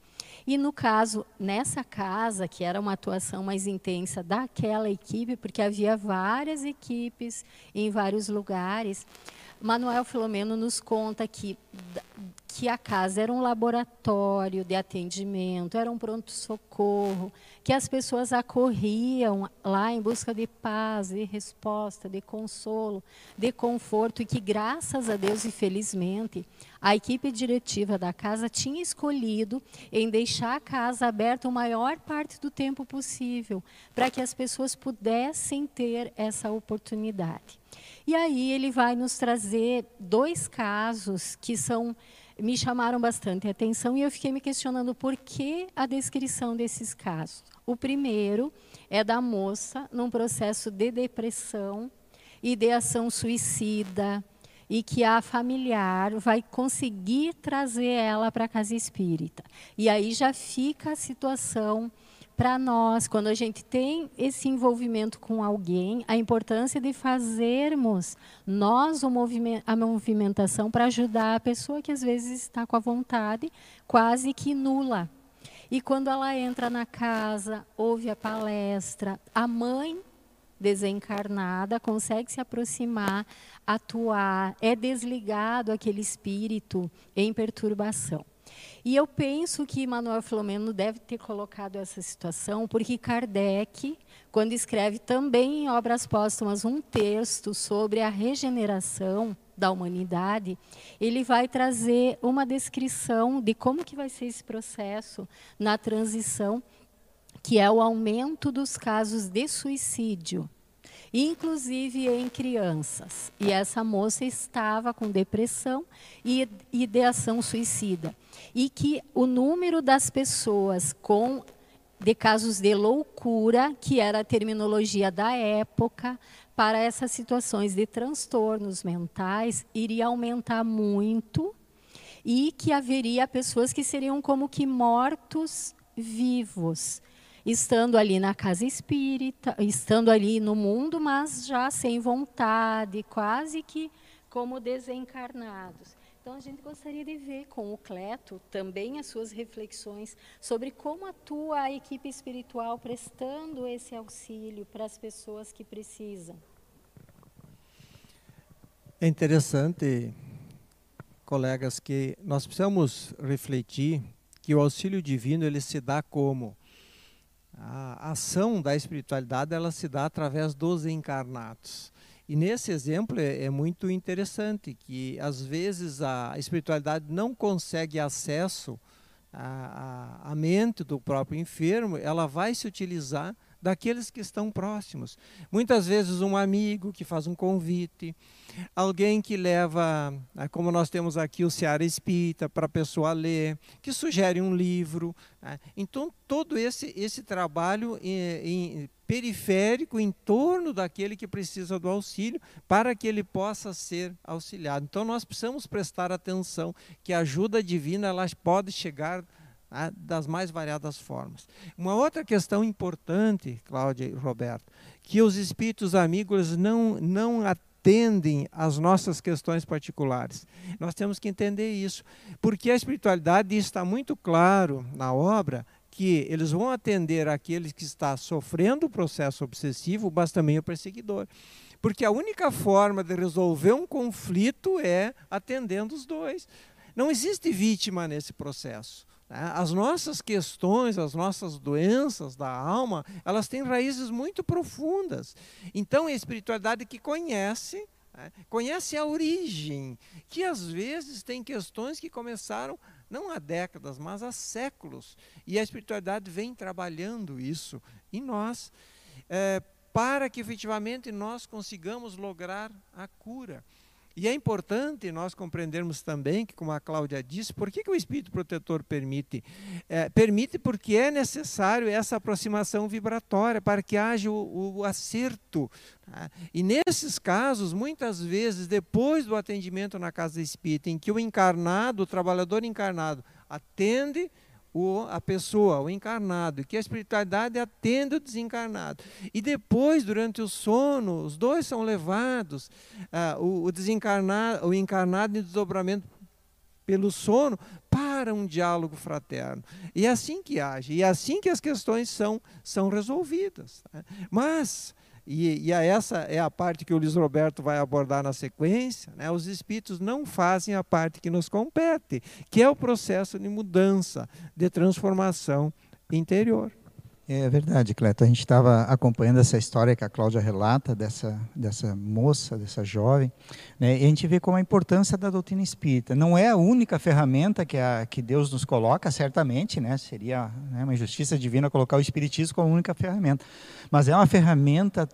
E no caso, nessa casa, que era uma atuação mais intensa daquela equipe, porque havia várias equipes em vários lugares, Manuel Filomeno nos conta que, que a casa era um laboratório de atendimento, era um pronto-socorro, que as pessoas acorriam lá em busca de paz, de resposta, de consolo, de conforto, e que, graças a Deus e felizmente, a equipe diretiva da casa tinha escolhido em deixar a casa aberta a maior parte do tempo possível, para que as pessoas pudessem ter essa oportunidade. E aí ele vai nos trazer dois casos que são me chamaram bastante atenção e eu fiquei me questionando por que a descrição desses casos. O primeiro é da moça num processo de depressão, ideação suicida, e que a familiar vai conseguir trazer ela para a casa espírita. E aí já fica a situação para nós, quando a gente tem esse envolvimento com alguém, a importância de fazermos nós a movimentação para ajudar a pessoa que às vezes está com a vontade quase que nula. E quando ela entra na casa, ouve a palestra, a mãe desencarnada consegue se aproximar, atuar, é desligado aquele espírito em perturbação. E eu penso que Manuel Filomeno deve ter colocado essa situação, porque Kardec, quando escreve também em Obras Póstumas um texto sobre a regeneração da humanidade, ele vai trazer uma descrição de como que vai ser esse processo na transição, que é o aumento dos casos de suicídio inclusive em crianças. E essa moça estava com depressão e ideação suicida e que o número das pessoas com de casos de loucura, que era a terminologia da época, para essas situações de transtornos mentais, iria aumentar muito e que haveria pessoas que seriam como que mortos vivos, estando ali na casa espírita, estando ali no mundo, mas já sem vontade, quase que como desencarnados. Então, a gente gostaria de ver com o Cleto também as suas reflexões sobre como atua a equipe espiritual prestando esse auxílio para as pessoas que precisam. É interessante, colegas, que nós precisamos refletir que o auxílio divino ele se dá como a ação da espiritualidade ela se dá através dos encarnados. E nesse exemplo é, é, muito interessante que às vezes a espiritualidade não consegue acesso à, à, à mente do próprio enfermo, ela vai se utilizar daqueles que estão próximos. Muitas vezes um amigo que faz um convite, alguém que leva, né, como nós temos aqui o Seara Espírita, para a pessoa ler, que sugere um livro. Né? Então, todo esse, esse trabalho em, em, periférico em torno daquele que precisa do auxílio, para que ele possa ser auxiliado. Então, nós precisamos prestar atenção que a ajuda divina ela pode chegar né, das mais variadas formas. Uma outra questão importante, Cláudia e Roberto, que os espíritos amigos não, não atendem às nossas questões particulares. Nós temos que entender isso, porque a espiritualidade está muito claro na obra que eles vão atender aquele que está sofrendo o processo obsessivo, mas também o perseguidor. Porque a única forma de resolver um conflito é atendendo os dois. Não existe vítima nesse processo. Né? As nossas questões, as nossas doenças da alma, elas têm raízes muito profundas. Então, a espiritualidade que conhece, né? conhece a origem, que às vezes tem questões que começaram não há décadas, mas há séculos. E a espiritualidade vem trabalhando isso em nós, é, para que efetivamente nós consigamos lograr a cura. E é importante nós compreendermos também que, como a Cláudia disse, por que, que o Espírito Protetor permite? É, permite porque é necessário essa aproximação vibratória para que haja o, o acerto. Tá? E nesses casos, muitas vezes, depois do atendimento na casa espírita, em que o encarnado, o trabalhador encarnado, atende o, a pessoa, o encarnado, que a espiritualidade atende o desencarnado. E depois, durante o sono, os dois são levados, ah, o, o desencarnado, o encarnado em desdobramento pelo sono, para um diálogo fraterno. E é assim que age, e é assim que as questões são, são resolvidas. Tá? Mas e, e essa é a parte que o Luiz Roberto vai abordar na sequência, né? os espíritos não fazem a parte que nos compete, que é o processo de mudança, de transformação interior. É verdade, Cleto. A gente estava acompanhando essa história que a Cláudia relata dessa, dessa moça, dessa jovem, né? e a gente vê como a importância da doutrina espírita. Não é a única ferramenta que, a, que Deus nos coloca, certamente, né? seria né, uma injustiça divina colocar o espiritismo como a única ferramenta, mas é uma ferramenta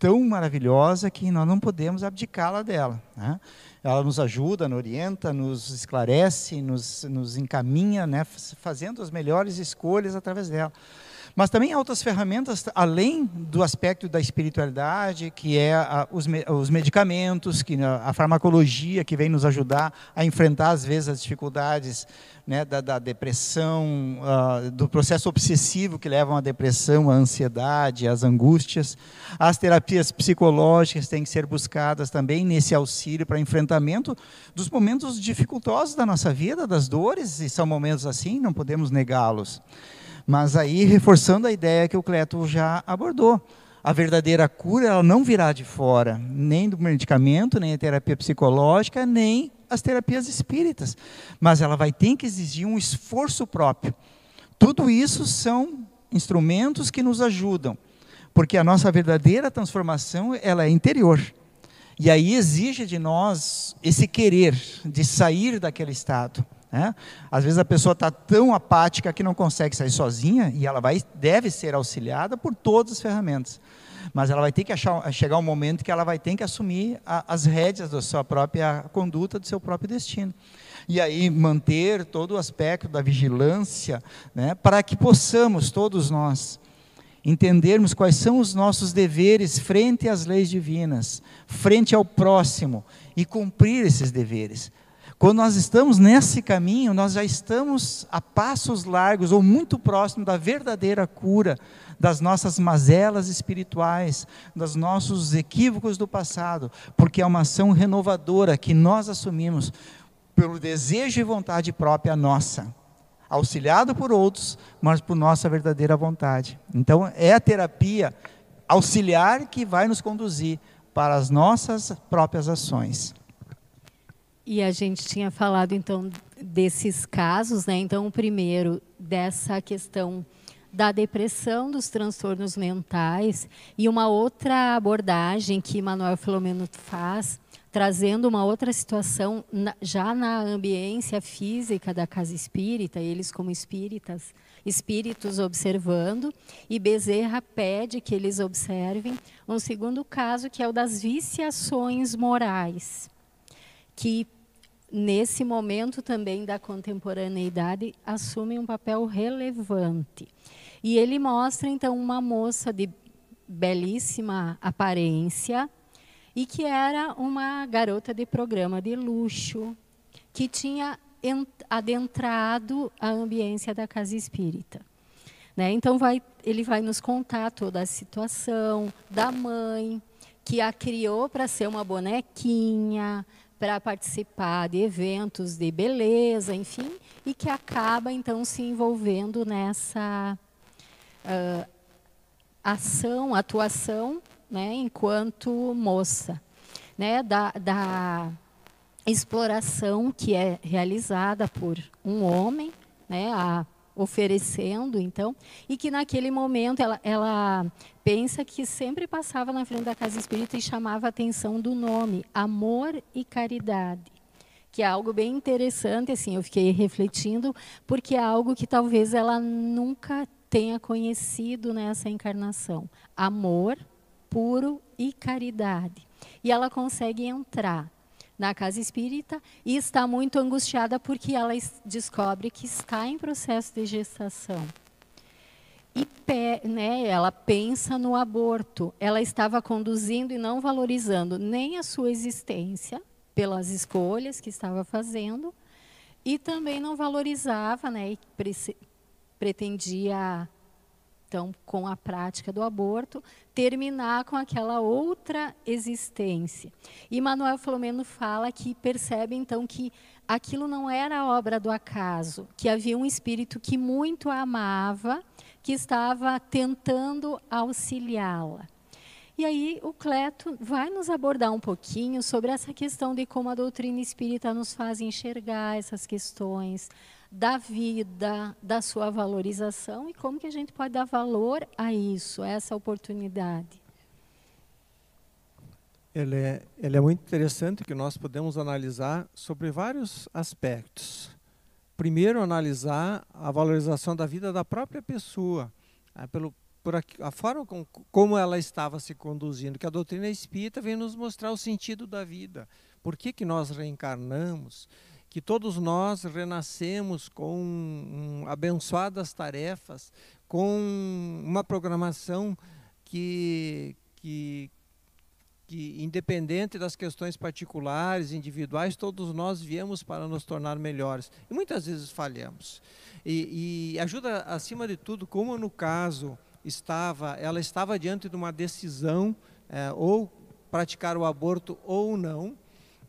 tão maravilhosa que nós não podemos abdicá-la dela. Né? Ela nos ajuda, nos orienta, nos esclarece, nos, nos encaminha, né? fazendo as melhores escolhas através dela. Mas também há outras ferramentas, além do aspecto da espiritualidade, que é a, os, os, medicamentos, que a, a, farmacologia, que vem nos ajudar a enfrentar, às vezes, as dificuldades né, da, da, depressão, uh, do processo obsessivo que levam à depressão, à ansiedade, às angústias. As terapias psicológicas têm que ser buscadas também nesse auxílio para enfrentamento dos momentos dificultosos da nossa vida, das dores, e são momentos assim, não podemos negá-los. Mas aí, reforçando a ideia que o Cleto já abordou, a verdadeira cura ela não virá de fora, nem do medicamento, nem a terapia psicológica, nem as terapias espíritas, mas ela vai ter que exigir um esforço próprio. Tudo isso são instrumentos que nos ajudam, porque a nossa verdadeira transformação ela é interior. E aí exige de nós esse querer de sair daquele estado. Né? Às vezes a pessoa está tão apática que não consegue sair sozinha e ela vai, deve ser auxiliada por todas as ferramentas. Mas ela vai ter que achar, chegar um momento que ela vai ter que assumir a, as rédeas da sua própria conduta, do seu próprio destino. E aí manter todo o aspecto da vigilância, né, para que possamos, todos nós, entendermos quais são os nossos deveres frente às leis divinas, frente ao próximo, e cumprir esses deveres. Quando nós estamos nesse caminho, nós já estamos a passos largos ou muito próximo da verdadeira cura das nossas mazelas espirituais, dos nossos equívocos do passado, porque é uma ação renovadora que nós assumimos pelo desejo e vontade própria nossa, auxiliado por outros, mas por nossa verdadeira vontade. Então, é a terapia auxiliar que vai nos conduzir para as nossas próprias ações. E a gente tinha falado então desses casos, né? Então, o primeiro dessa questão da depressão, dos transtornos mentais e uma outra abordagem que Manuel Filomeno faz, trazendo uma outra situação já na ambiência física da casa espírita, eles como espíritas, espíritos observando, e Bezerra pede que eles observem um segundo caso que é o das viciações morais que nesse momento também da contemporaneidade assume um papel relevante. E ele mostra então uma moça de belíssima aparência e que era uma garota de programa de luxo que tinha adentrado a ambiência da casa espírita. Né? Então vai, ele vai nos contar toda a situação da mãe que a criou para ser uma bonequinha, para participar de eventos de beleza, enfim, e que acaba então se envolvendo nessa uh, ação, atuação, né, enquanto moça, né, da, da exploração que é realizada por um homem, né, a oferecendo, então, e que naquele momento ela, ela pensa que sempre passava na frente da casa espírita e chamava a atenção do nome, amor e caridade, que é algo bem interessante, assim, eu fiquei refletindo, porque é algo que talvez ela nunca tenha conhecido nessa encarnação, amor puro e caridade. E ela consegue entrar na casa espírita e está muito angustiada porque ela descobre que está em processo de gestação. E né, ela pensa no aborto. Ela estava conduzindo e não valorizando nem a sua existência pelas escolhas que estava fazendo e também não valorizava, né, e pretendia então, com a prática do aborto, terminar com aquela outra existência. E Manuel Filomeno fala que percebe, então, que aquilo não era obra do acaso, que havia um espírito que muito a amava, que estava tentando auxiliá-la. E aí o Cleto vai nos abordar um pouquinho sobre essa questão de como a doutrina espírita nos faz enxergar essas questões da vida, da sua valorização e como que a gente pode dar valor a isso, a essa oportunidade. Ele é, é muito interessante que nós podemos analisar sobre vários aspectos. Primeiro, analisar a valorização da vida da própria pessoa, né, pelo, por a, a forma com, como ela estava se conduzindo, que a doutrina espírita vem nos mostrar o sentido da vida. Por que, que nós reencarnamos? Que todos nós renascemos com abençoadas tarefas, com uma programação que, que, que, independente das questões particulares, individuais, todos nós viemos para nos tornar melhores. E muitas vezes falhamos. E, e ajuda, acima de tudo, como no caso estava, ela estava diante de uma decisão, é, ou praticar o aborto ou não,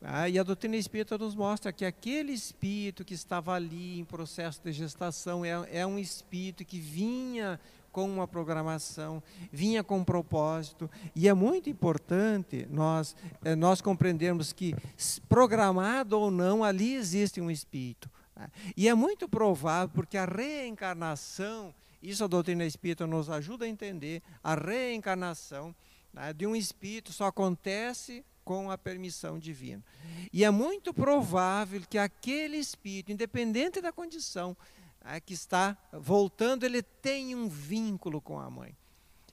ah, e a doutrina espírita nos mostra que aquele espírito que estava ali em processo de gestação é, é um espírito que vinha com uma programação, vinha com um propósito. E é muito importante nós, eh, nós compreendermos que, programado ou não, ali existe um espírito. Né? E é muito provável, porque a reencarnação, isso a doutrina espírita nos ajuda a entender, a reencarnação né, de um espírito só acontece com a permissão divina. E é muito provável que aquele espírito, independente da condição, é, que está voltando, ele tem um vínculo com a mãe.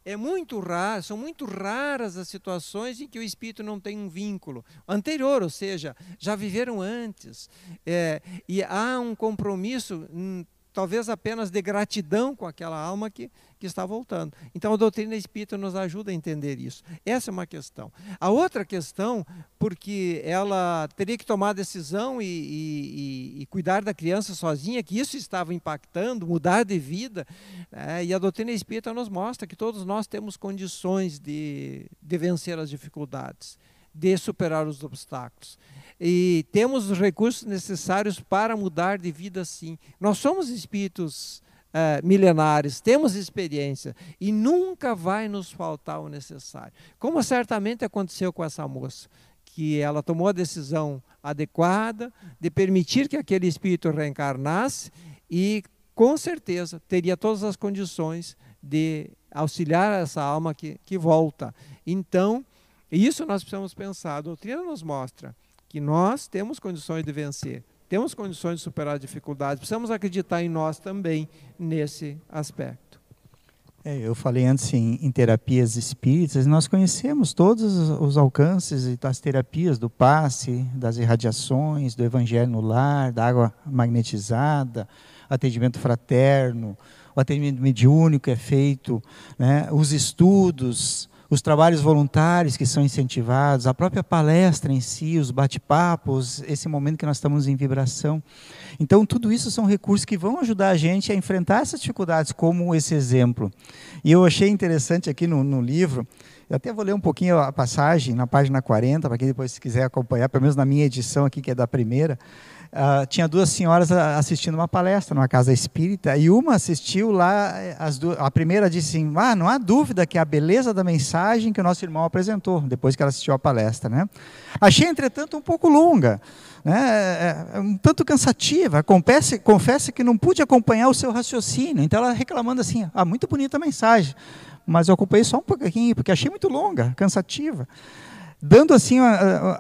É muito raro, são muito raras as situações em que o espírito não tem um vínculo anterior, ou seja, já viveram antes. É, e há um compromisso hum, talvez apenas de gratidão com aquela alma que, que está voltando. Então a doutrina espírita nos ajuda a entender isso. Essa é uma questão. A outra questão, porque ela teria que tomar decisão e, e, e, cuidar da criança sozinha, que isso estava impactando, mudar de vida. É, e a doutrina espírita nos mostra que todos nós temos condições de, de vencer as dificuldades, de superar os obstáculos e temos os recursos necessários para mudar de vida sim. Nós somos espíritos uh, milenares, temos experiência e nunca vai nos faltar o necessário. Como certamente aconteceu com essa moça, que ela tomou a decisão adequada de permitir que aquele espírito reencarnasse e com certeza teria todas as condições de auxiliar essa alma que, que volta. Então, isso nós precisamos pensar. A doutrina nos mostra que nós temos condições de vencer, temos condições de superar dificuldades, precisamos acreditar em nós também nesse aspecto. É, eu falei antes em, em, terapias espíritas, nós conhecemos todos os alcances das terapias do passe, das irradiações, do evangelho no lar, da água magnetizada, atendimento fraterno, o atendimento mediúnico é feito, né, os estudos, os trabalhos voluntários que são incentivados, a própria palestra em si, os bate-papos, esse momento que nós estamos em vibração. Então, tudo isso são recursos que vão ajudar a gente a enfrentar essas dificuldades, como esse exemplo. E eu achei interessante aqui no, no livro, eu até vou ler um pouquinho a passagem na página 40, para quem depois quiser acompanhar, pelo menos na minha edição aqui, que é da primeira. Uh, tinha duas senhoras assistindo uma palestra numa casa espírita e uma assistiu lá, duas, a primeira disse assim, ah, não há dúvida que a beleza da mensagem que o nosso irmão apresentou, depois que ela assistiu a palestra. Né? Achei, entretanto, um pouco longa, né? É, é, um tanto cansativa, confesse, confesse que não pude acompanhar o seu raciocínio, então ela reclamando assim, ah, muito bonita a mensagem, mas eu acompanhei só um pouquinho, porque achei muito longa, cansativa dando assim a,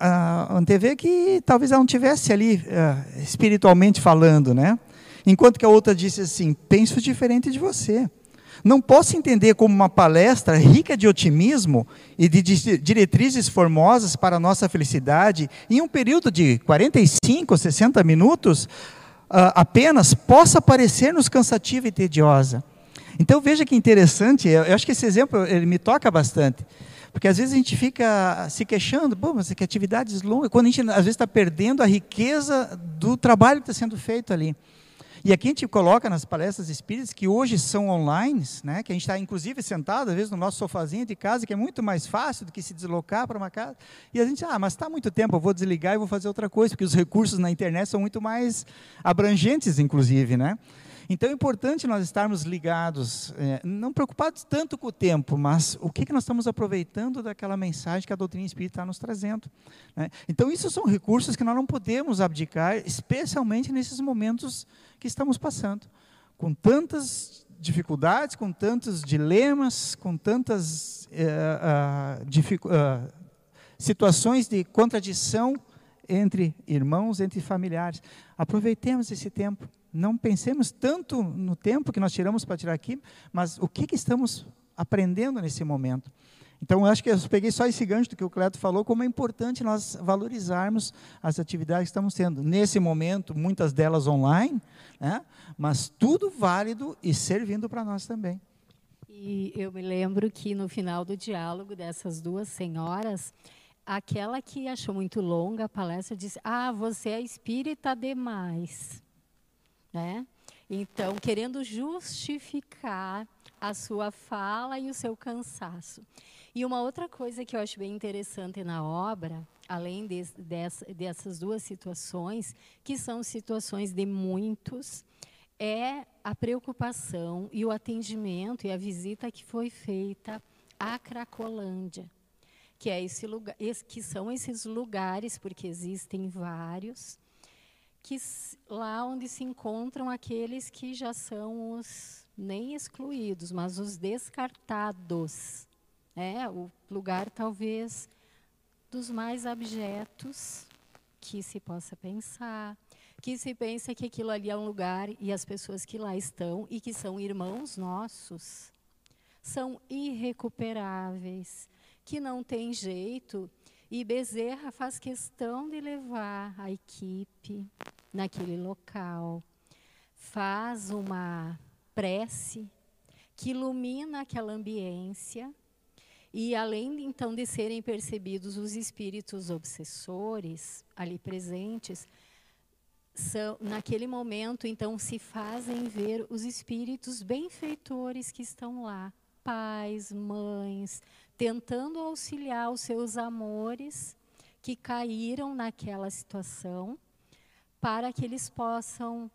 a, a TV que talvez ela não tivesse ali uh, espiritualmente falando, né? Enquanto que a outra disse assim: penso diferente de você. Não posso entender como uma palestra rica de otimismo e de diretrizes formosas para a nossa felicidade, em um período de 45 ou 60 minutos, uh, apenas possa parecer-nos cansativa e tediosa. Então veja que interessante, eu acho que esse exemplo ele me toca bastante. Porque às vezes a gente fica se queixando, pô, mas que atividades longas, quando a gente às vezes está perdendo a riqueza do trabalho que está sendo feito ali. E aqui a gente coloca nas palestras espíritas que hoje são online, né, que a gente está inclusive sentado, às vezes, no nosso sofazinho de casa, que é muito mais fácil do que se deslocar para uma casa. E a gente, ah, mas está muito tempo, eu vou desligar e vou fazer outra coisa, porque os recursos na internet são muito mais abrangentes, inclusive. Né? Então é importante nós estarmos ligados, é, não preocupados tanto com o tempo, mas o que, que nós estamos aproveitando daquela mensagem que a doutrina espírita está nos trazendo. Né? Então, isso são recursos que nós não podemos abdicar, especialmente nesses momentos que estamos passando, com tantas dificuldades, com tantos dilemas, com tantas uh, uh, situações de contradição entre irmãos, entre familiares. Aproveitemos esse tempo. Não pensemos tanto no tempo que nós tiramos para tirar aqui, mas o que, que estamos aprendendo nesse momento. Então, eu acho que eu peguei só esse gancho do que o Cleto falou, como é importante nós valorizarmos as atividades que estamos tendo. Nesse momento, muitas delas online, né? mas tudo válido e servindo para nós também. E eu me lembro que no final do diálogo dessas duas senhoras, aquela que achou muito longa a palestra disse: Ah, você é espírita demais. Né? Então, querendo justificar a sua fala e o seu cansaço. E uma outra coisa que eu acho bem interessante na obra, além de, dessas duas situações, que são situações de muitos, é a preocupação e o atendimento e a visita que foi feita à Cracolândia, que é esse lugar, que são esses lugares, porque existem vários, que lá onde se encontram aqueles que já são os nem excluídos, mas os descartados. É o lugar talvez dos mais abjetos que se possa pensar, que se pensa que aquilo ali é um lugar e as pessoas que lá estão e que são irmãos nossos são irrecuperáveis, que não tem jeito e Bezerra faz questão de levar a equipe naquele local, faz uma prece que ilumina aquela ambiência. E além então de serem percebidos os espíritos obsessores ali presentes, são, naquele momento então se fazem ver os espíritos benfeitores que estão lá, pais, mães, tentando auxiliar os seus amores que caíram naquela situação, para que eles possam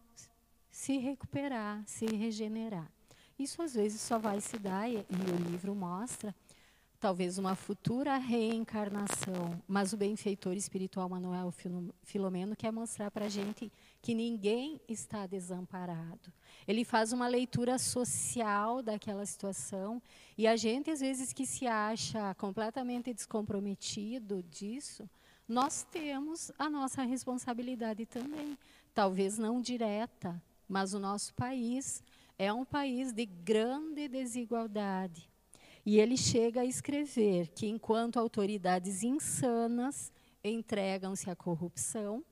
se recuperar, se regenerar. Isso às vezes só vai se dar, e, o livro mostra, talvez uma futura reencarnação, mas o benfeitor espiritual Manuel Filomeno quer mostrar para a gente que ninguém está desamparado. Ele faz uma leitura social daquela situação e a gente, às vezes, que se acha completamente descomprometido disso, nós temos a nossa responsabilidade também. Talvez não direta, mas o nosso país é um país de grande desigualdade e ele chega a escrever que enquanto autoridades insanas entregam-se à corrupção,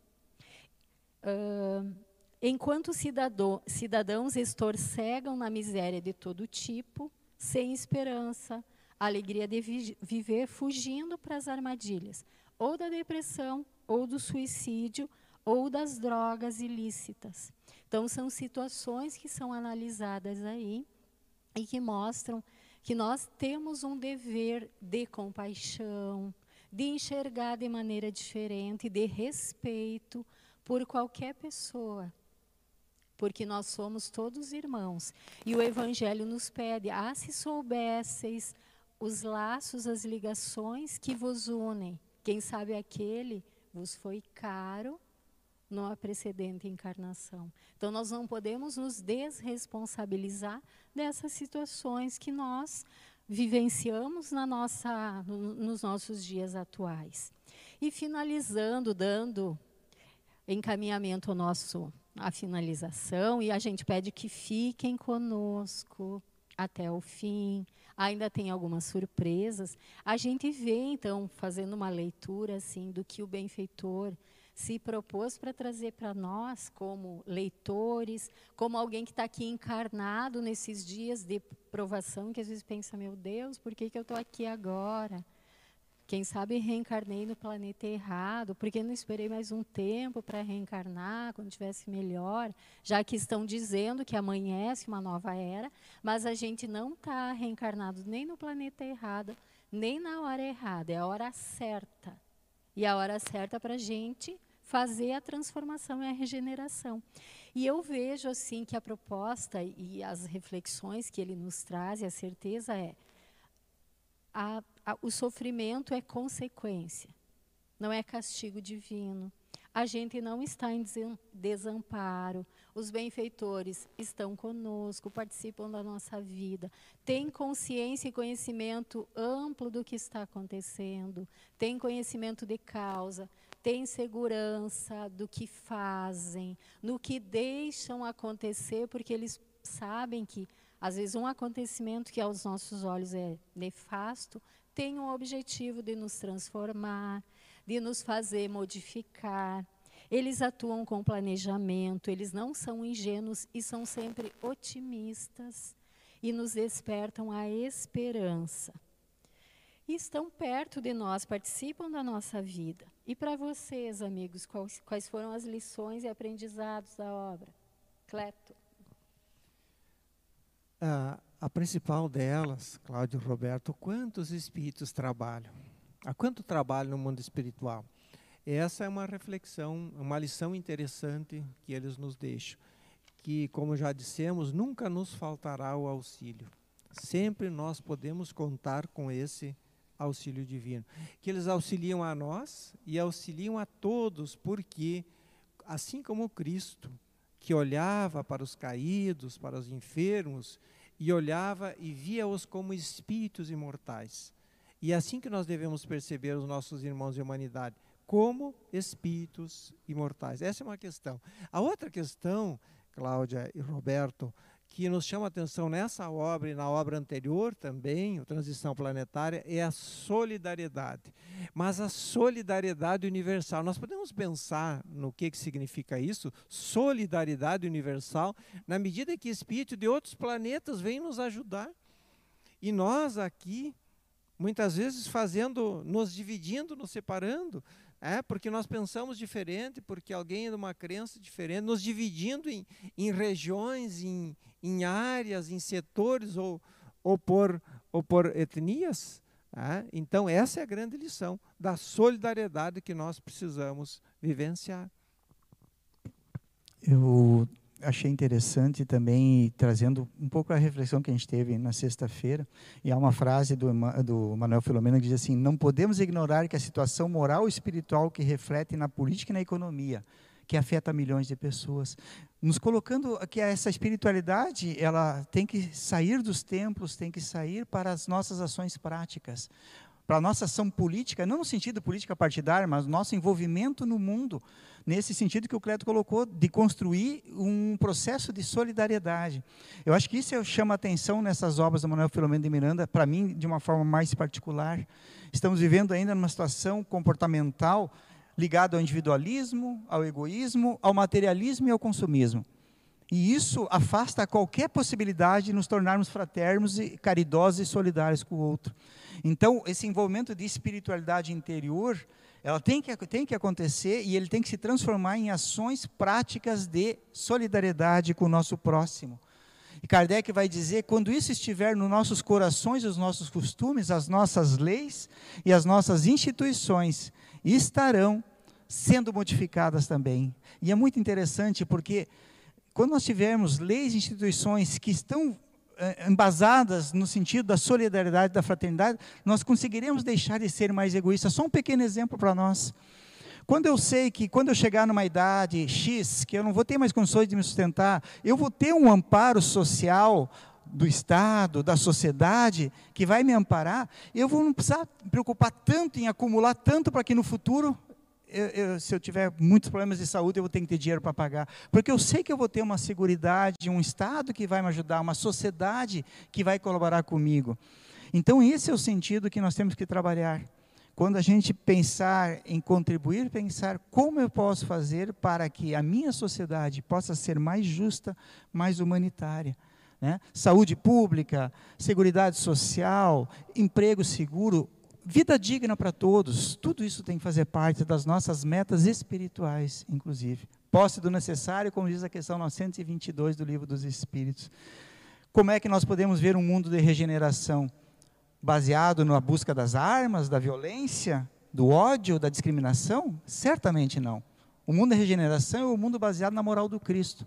uh, enquanto cidadão, cidadãos estorcegam na miséria de todo tipo, sem esperança, alegria de vi viver fugindo para as armadilhas, ou da depressão, ou do suicídio, ou das drogas ilícitas. Então, são situações que são analisadas aí e que mostram que nós temos um dever de compaixão, de enxergar de maneira diferente, de respeito por qualquer pessoa. Porque nós somos todos irmãos. E o Evangelho nos pede: ah, se soubesseis os laços, as ligações que vos unem. Quem sabe aquele vos foi caro numa precedente encarnação. Então, nós não podemos nos desresponsabilizar dessas situações que nós vivenciamos na nossa, no, nos nossos dias atuais. E finalizando, dando encaminhamento ao nosso à finalização, e a gente pede que fiquem conosco até o fim. Ainda tem algumas surpresas. A gente vê então fazendo uma leitura assim do que o benfeitor se propôs para trazer para nós, como leitores, como alguém que está aqui encarnado nesses dias de provação, que às vezes pensa: meu Deus, por que, que eu estou aqui agora? Quem sabe reencarnei no planeta errado, porque não esperei mais um tempo para reencarnar, quando tivesse melhor, já que estão dizendo que amanhece uma nova era, mas a gente não está reencarnado nem no planeta errado, nem na hora errada, é a hora certa. E a hora certa para a gente fazer a transformação e a regeneração. E eu vejo assim que a proposta e as reflexões que ele nos traz, e a certeza é a, a, o sofrimento é consequência, não é castigo divino. A gente não está em desamparo. Os benfeitores estão conosco, participam da nossa vida, têm consciência e conhecimento amplo do que está acontecendo, têm conhecimento de causa, têm segurança do que fazem, no que deixam acontecer, porque eles sabem que às vezes um acontecimento que aos nossos olhos é nefasto tem o objetivo de nos transformar, de nos fazer modificar. Eles atuam com planejamento, eles não são ingênuos e são sempre otimistas e nos despertam a esperança. E estão perto de nós, participam da nossa vida. E para vocês, amigos, quais, quais foram as lições e aprendizados da obra? Cleto. Ah, a principal delas, Cláudio Roberto, quantos espíritos trabalham? Há quanto trabalho no mundo espiritual? Essa é uma reflexão, uma lição interessante que eles nos deixam. Que, como já dissemos, nunca nos faltará o auxílio. Sempre nós podemos contar com esse auxílio divino. Que eles auxiliam a nós e auxiliam a todos, porque, assim como Cristo, que olhava para os caídos, para os enfermos, e olhava e via-os como espíritos imortais. E é assim que nós devemos perceber os nossos irmãos de humanidade, como espíritos imortais. Essa é uma questão. A outra questão, Cláudia e Roberto, que nos chama a atenção nessa obra e na obra anterior também, o Transição Planetária, é a solidariedade. Mas a solidariedade universal. Nós podemos pensar no que, que significa isso, solidariedade universal, na medida que espíritos de outros planetas vêm nos ajudar. E nós aqui, muitas vezes fazendo, nos dividindo, nos separando, é porque nós pensamos diferente, porque alguém é de uma crença diferente, nos dividindo em, em regiões, em, em áreas, em setores ou, ou, por, ou por etnias. É? Então, essa é a grande lição da solidariedade que nós precisamos vivenciar. Eu achei interessante também, trazendo um pouco a reflexão que a gente teve na sexta-feira, e há uma frase do, do Manuel Filomeno que diz assim: Não podemos ignorar que a situação moral e espiritual que reflete na política e na economia, que afeta milhões de pessoas. Nos colocando que essa espiritualidade, ela tem que sair dos templos, tem que sair para as nossas ações práticas para a nossa ação política, não no sentido política partidária, mas nosso envolvimento no mundo, nesse sentido que o Cleto colocou, de construir um processo de solidariedade. Eu acho que isso chama atenção nessas obras do Manuel Filomeno de Miranda, para mim, de uma forma mais particular. Estamos vivendo ainda numa situação comportamental ligada ao individualismo, ao egoísmo, ao materialismo e ao consumismo. E isso afasta qualquer possibilidade de nos tornarmos fraternos e caridosos e solidários com o outro. Então, esse envolvimento de espiritualidade interior, ela tem que, tem que acontecer e ele tem que se transformar em ações práticas de solidariedade com o nosso próximo. E Kardec vai dizer: quando isso estiver nos nossos corações, os nossos costumes, as nossas leis e as nossas instituições estarão sendo modificadas também. E é muito interessante porque quando nós tivermos leis e instituições que estão eh, embasadas no sentido da solidariedade, da fraternidade, nós conseguiremos deixar de ser mais egoístas. Só um pequeno exemplo para nós. Quando eu sei que quando eu chegar numa idade X, que eu não vou ter mais condições de me sustentar, eu vou ter um amparo social do Estado, da sociedade, que vai me amparar, eu vou não precisar me preocupar tanto em acumular tanto para que no futuro eu, eu, se eu tiver muitos problemas de saúde, eu vou ter que ter dinheiro para pagar. Porque eu sei que eu vou ter uma segurança, um Estado que vai me ajudar, uma sociedade que vai colaborar comigo. Então, esse é o sentido que nós temos que trabalhar. Quando a gente pensar em contribuir, pensar como eu posso fazer para que a minha sociedade possa ser mais justa, mais humanitária. Né? Saúde pública, segurança social, emprego seguro, vida digna para todos, tudo isso tem que fazer parte das nossas metas espirituais, inclusive. Posse do necessário, como diz a questão 922 do Livro dos Espíritos. Como é que nós podemos ver um mundo de regeneração baseado na busca das armas, da violência, do ódio, da discriminação? Certamente não. O mundo da regeneração é o mundo baseado na moral do Cristo.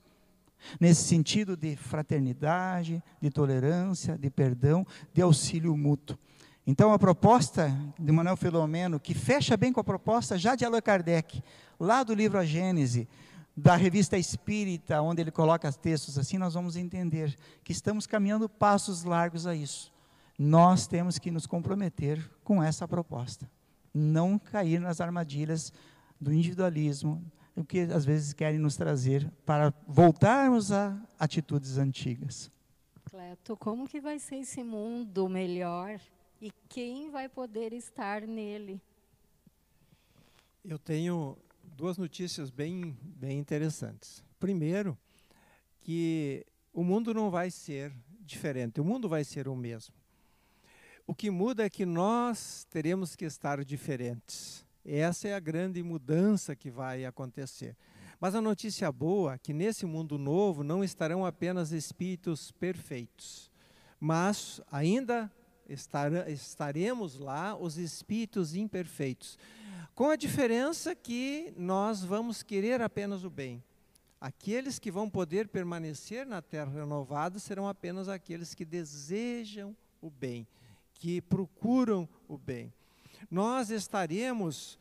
Nesse sentido de fraternidade, de tolerância, de perdão, de auxílio mútuo. Então, a proposta de Manuel Filomeno, que fecha bem com a proposta já de Allan Kardec, lá do livro A Gênese, da revista Espírita, onde ele coloca textos assim, nós vamos entender que estamos caminhando passos largos a isso. Nós temos que nos comprometer com essa proposta. Não cair nas armadilhas do individualismo, o que às vezes querem nos trazer para voltarmos a atitudes antigas. Cleto, como que vai ser esse mundo melhor e quem vai poder estar nele? Eu tenho duas notícias bem, bem interessantes. Primeiro, que o mundo não vai ser diferente, o mundo vai ser o mesmo. O que muda é que nós teremos que estar diferentes. Essa é a grande mudança que vai acontecer. Mas a notícia boa é que nesse mundo novo não estarão apenas espíritos perfeitos, mas ainda estar, estaremos lá os espíritos imperfeitos. Com a diferença que nós vamos querer apenas o bem. Aqueles que vão poder permanecer na terra renovada serão apenas aqueles que desejam o bem, que procuram o bem. Nós estaremos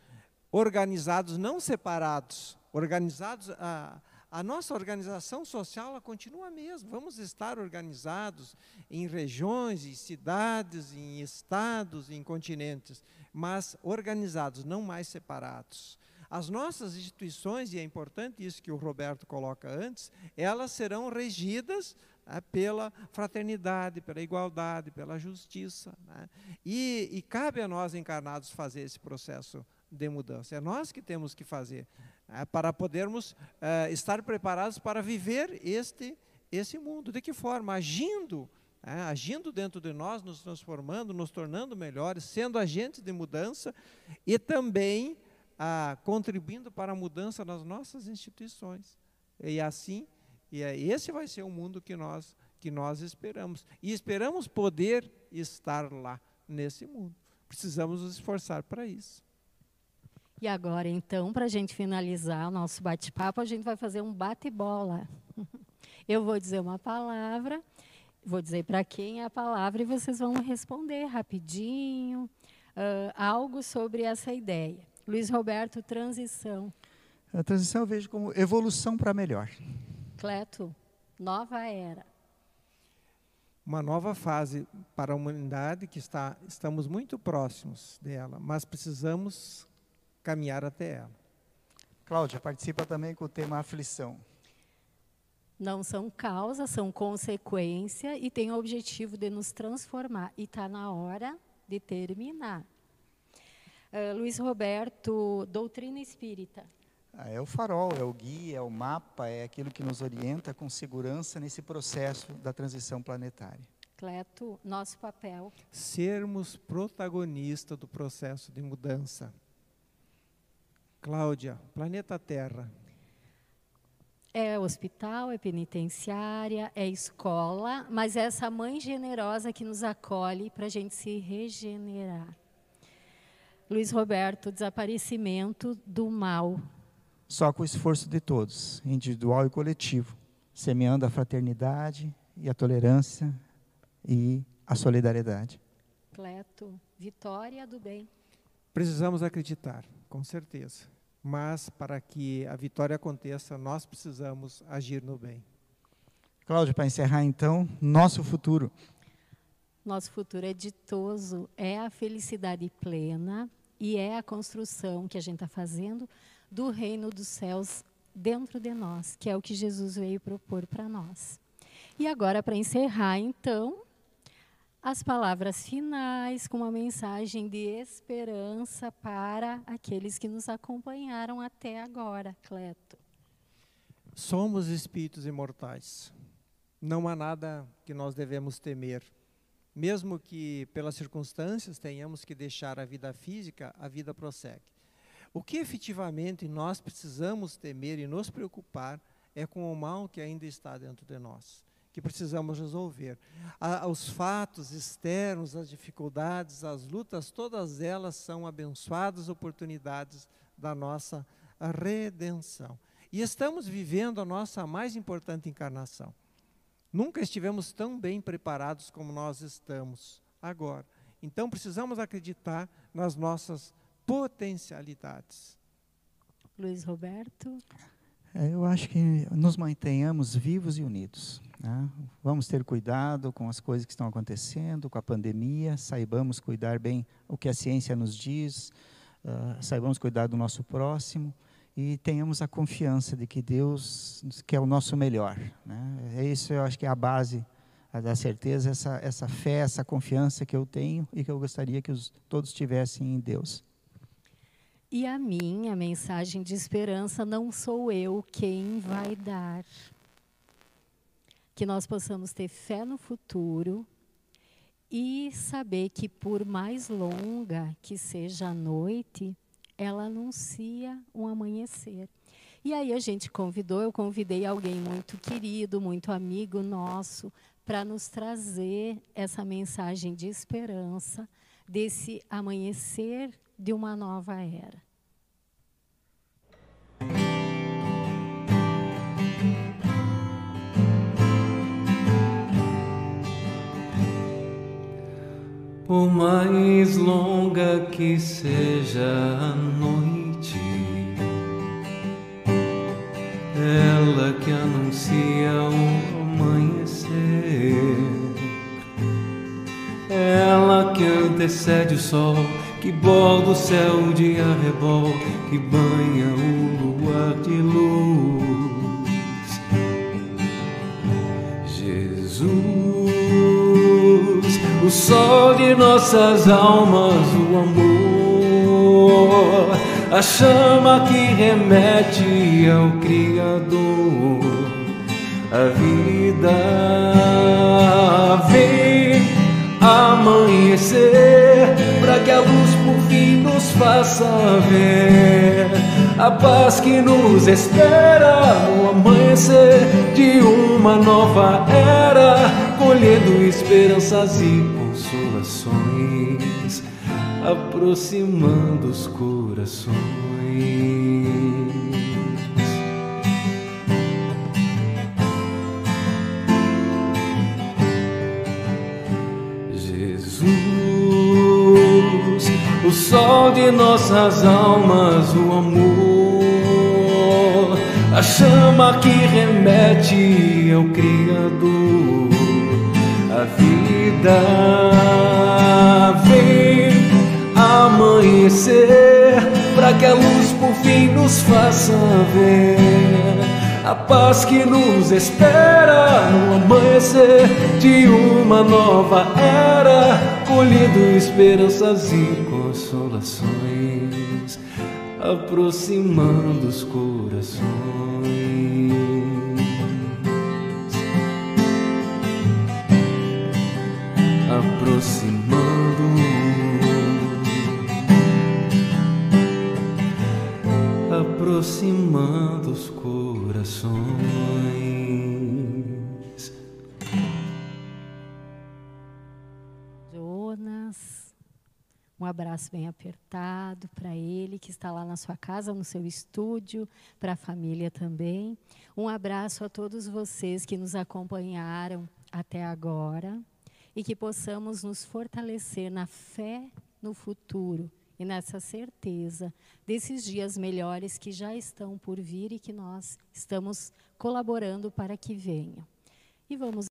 organizados, não separados, organizados a a nossa organização social ela continua a mesma. Vamos estar organizados em regiões, em cidades, em estados, em continentes, mas organizados, não mais separados. As nossas instituições, e é importante isso que o Roberto coloca antes, elas serão regidas pela fraternidade, pela igualdade, pela justiça. Né? E, e cabe a nós encarnados fazer esse processo de mudança. É nós que temos que fazer é, para podermos é, estar preparados para viver este esse mundo. De que forma? Agindo, é, agindo dentro de nós, nos transformando, nos tornando melhores, sendo agentes de mudança e também ah, contribuindo para a mudança nas nossas instituições. E assim, e é, esse vai ser o mundo que nós que nós esperamos. E esperamos poder estar lá nesse mundo. Precisamos nos esforçar para isso. E agora, então, para a gente finalizar o nosso bate-papo, a gente vai fazer um bate-bola. Eu vou dizer uma palavra, vou dizer para quem é a palavra e vocês vão responder rapidinho, uh, algo sobre essa ideia. Luiz Roberto, transição. A transição eu vejo como evolução para melhor. Cleto, nova era. Uma nova fase para a humanidade que está, estamos muito próximos dela, mas precisamos caminhar até ela. Cláudia, participa também com o tema aflição. Não são causas, são consequência e tem o objetivo de nos transformar. E está na hora de terminar. Uh, Luiz Roberto, doutrina espírita. Ah, é o farol, é o guia, é o mapa, é aquilo que nos orienta com segurança nesse processo da transição planetária. Cleto, nosso papel. Sermos protagonistas do processo de mudança. Cláudia, planeta Terra. É hospital, é penitenciária, é escola, mas é essa mãe generosa que nos acolhe para a gente se regenerar. Luiz Roberto, desaparecimento do mal. Só com o esforço de todos, individual e coletivo, semeando a fraternidade e a tolerância e a solidariedade. Cleto, vitória do bem. Precisamos acreditar, com certeza mas para que a vitória aconteça, nós precisamos agir no bem. Cláudio, para encerrar então, nosso futuro. Nosso futuro é ditoso, é a felicidade plena e é a construção que a gente está fazendo do reino dos céus dentro de nós, que é o que Jesus veio propor para nós. E agora, para encerrar, então, as palavras finais com uma mensagem de esperança para aqueles que nos acompanharam até agora, Cleto. Somos espíritos imortais. Não há nada que nós devemos temer. Mesmo que pelas circunstâncias tenhamos que deixar a vida física, a vida prossegue. O que efetivamente nós precisamos temer e nos preocupar é com o mal que ainda está dentro de nós que precisamos resolver. os fatos externos, as dificuldades, as lutas, todas elas são abençoadas oportunidades da nossa a redenção. E estamos vivendo a nossa mais importante encarnação. Nunca estivemos tão bem preparados como nós estamos agora. Então precisamos acreditar nas nossas potencialidades. Luiz Roberto. É, eu acho que nos mantenhamos vivos e unidos. Né? Vamos ter cuidado com as coisas que estão acontecendo, com a pandemia, saibamos cuidar bem o que a ciência nos diz, uh, saibamos cuidar do nosso próximo e tenhamos a confiança de que Deus quer o nosso melhor. Né? É isso, eu acho que é a base da certeza, essa, essa fé, essa confiança que eu tenho e que eu gostaria que os, todos tivessem em Deus. E a minha mensagem de esperança não sou eu quem vai dar. Que nós possamos ter fé no futuro e saber que, por mais longa que seja a noite, ela anuncia um amanhecer. E aí a gente convidou, eu convidei alguém muito querido, muito amigo nosso, para nos trazer essa mensagem de esperança, desse amanhecer de uma nova era. Por mais longa que seja a noite, ela que anuncia o amanhecer, ela que antecede o sol, que borda o céu de arrebol, que banha o luar de luz. O sol de nossas almas, o amor, a chama que remete ao Criador, a vida vem amanhecer, para que a luz por fim nos faça ver a paz que nos espera no amanhecer de uma nova era, colhendo esperanças e consolações, aproximando os corações. o sol de nossas almas, o amor, a chama que remete ao Criador, a vida vem amanhecer, para que a luz por fim nos faça ver a paz que nos espera no amanhecer de uma nova era, colhendo esperanças e consolações, aproximando os corações. Aproximando os corações. Um abraço bem apertado para ele, que está lá na sua casa, no seu estúdio, para a família também. Um abraço a todos vocês que nos acompanharam até agora e que possamos nos fortalecer na fé no futuro e nessa certeza desses dias melhores que já estão por vir e que nós estamos colaborando para que venham. E vamos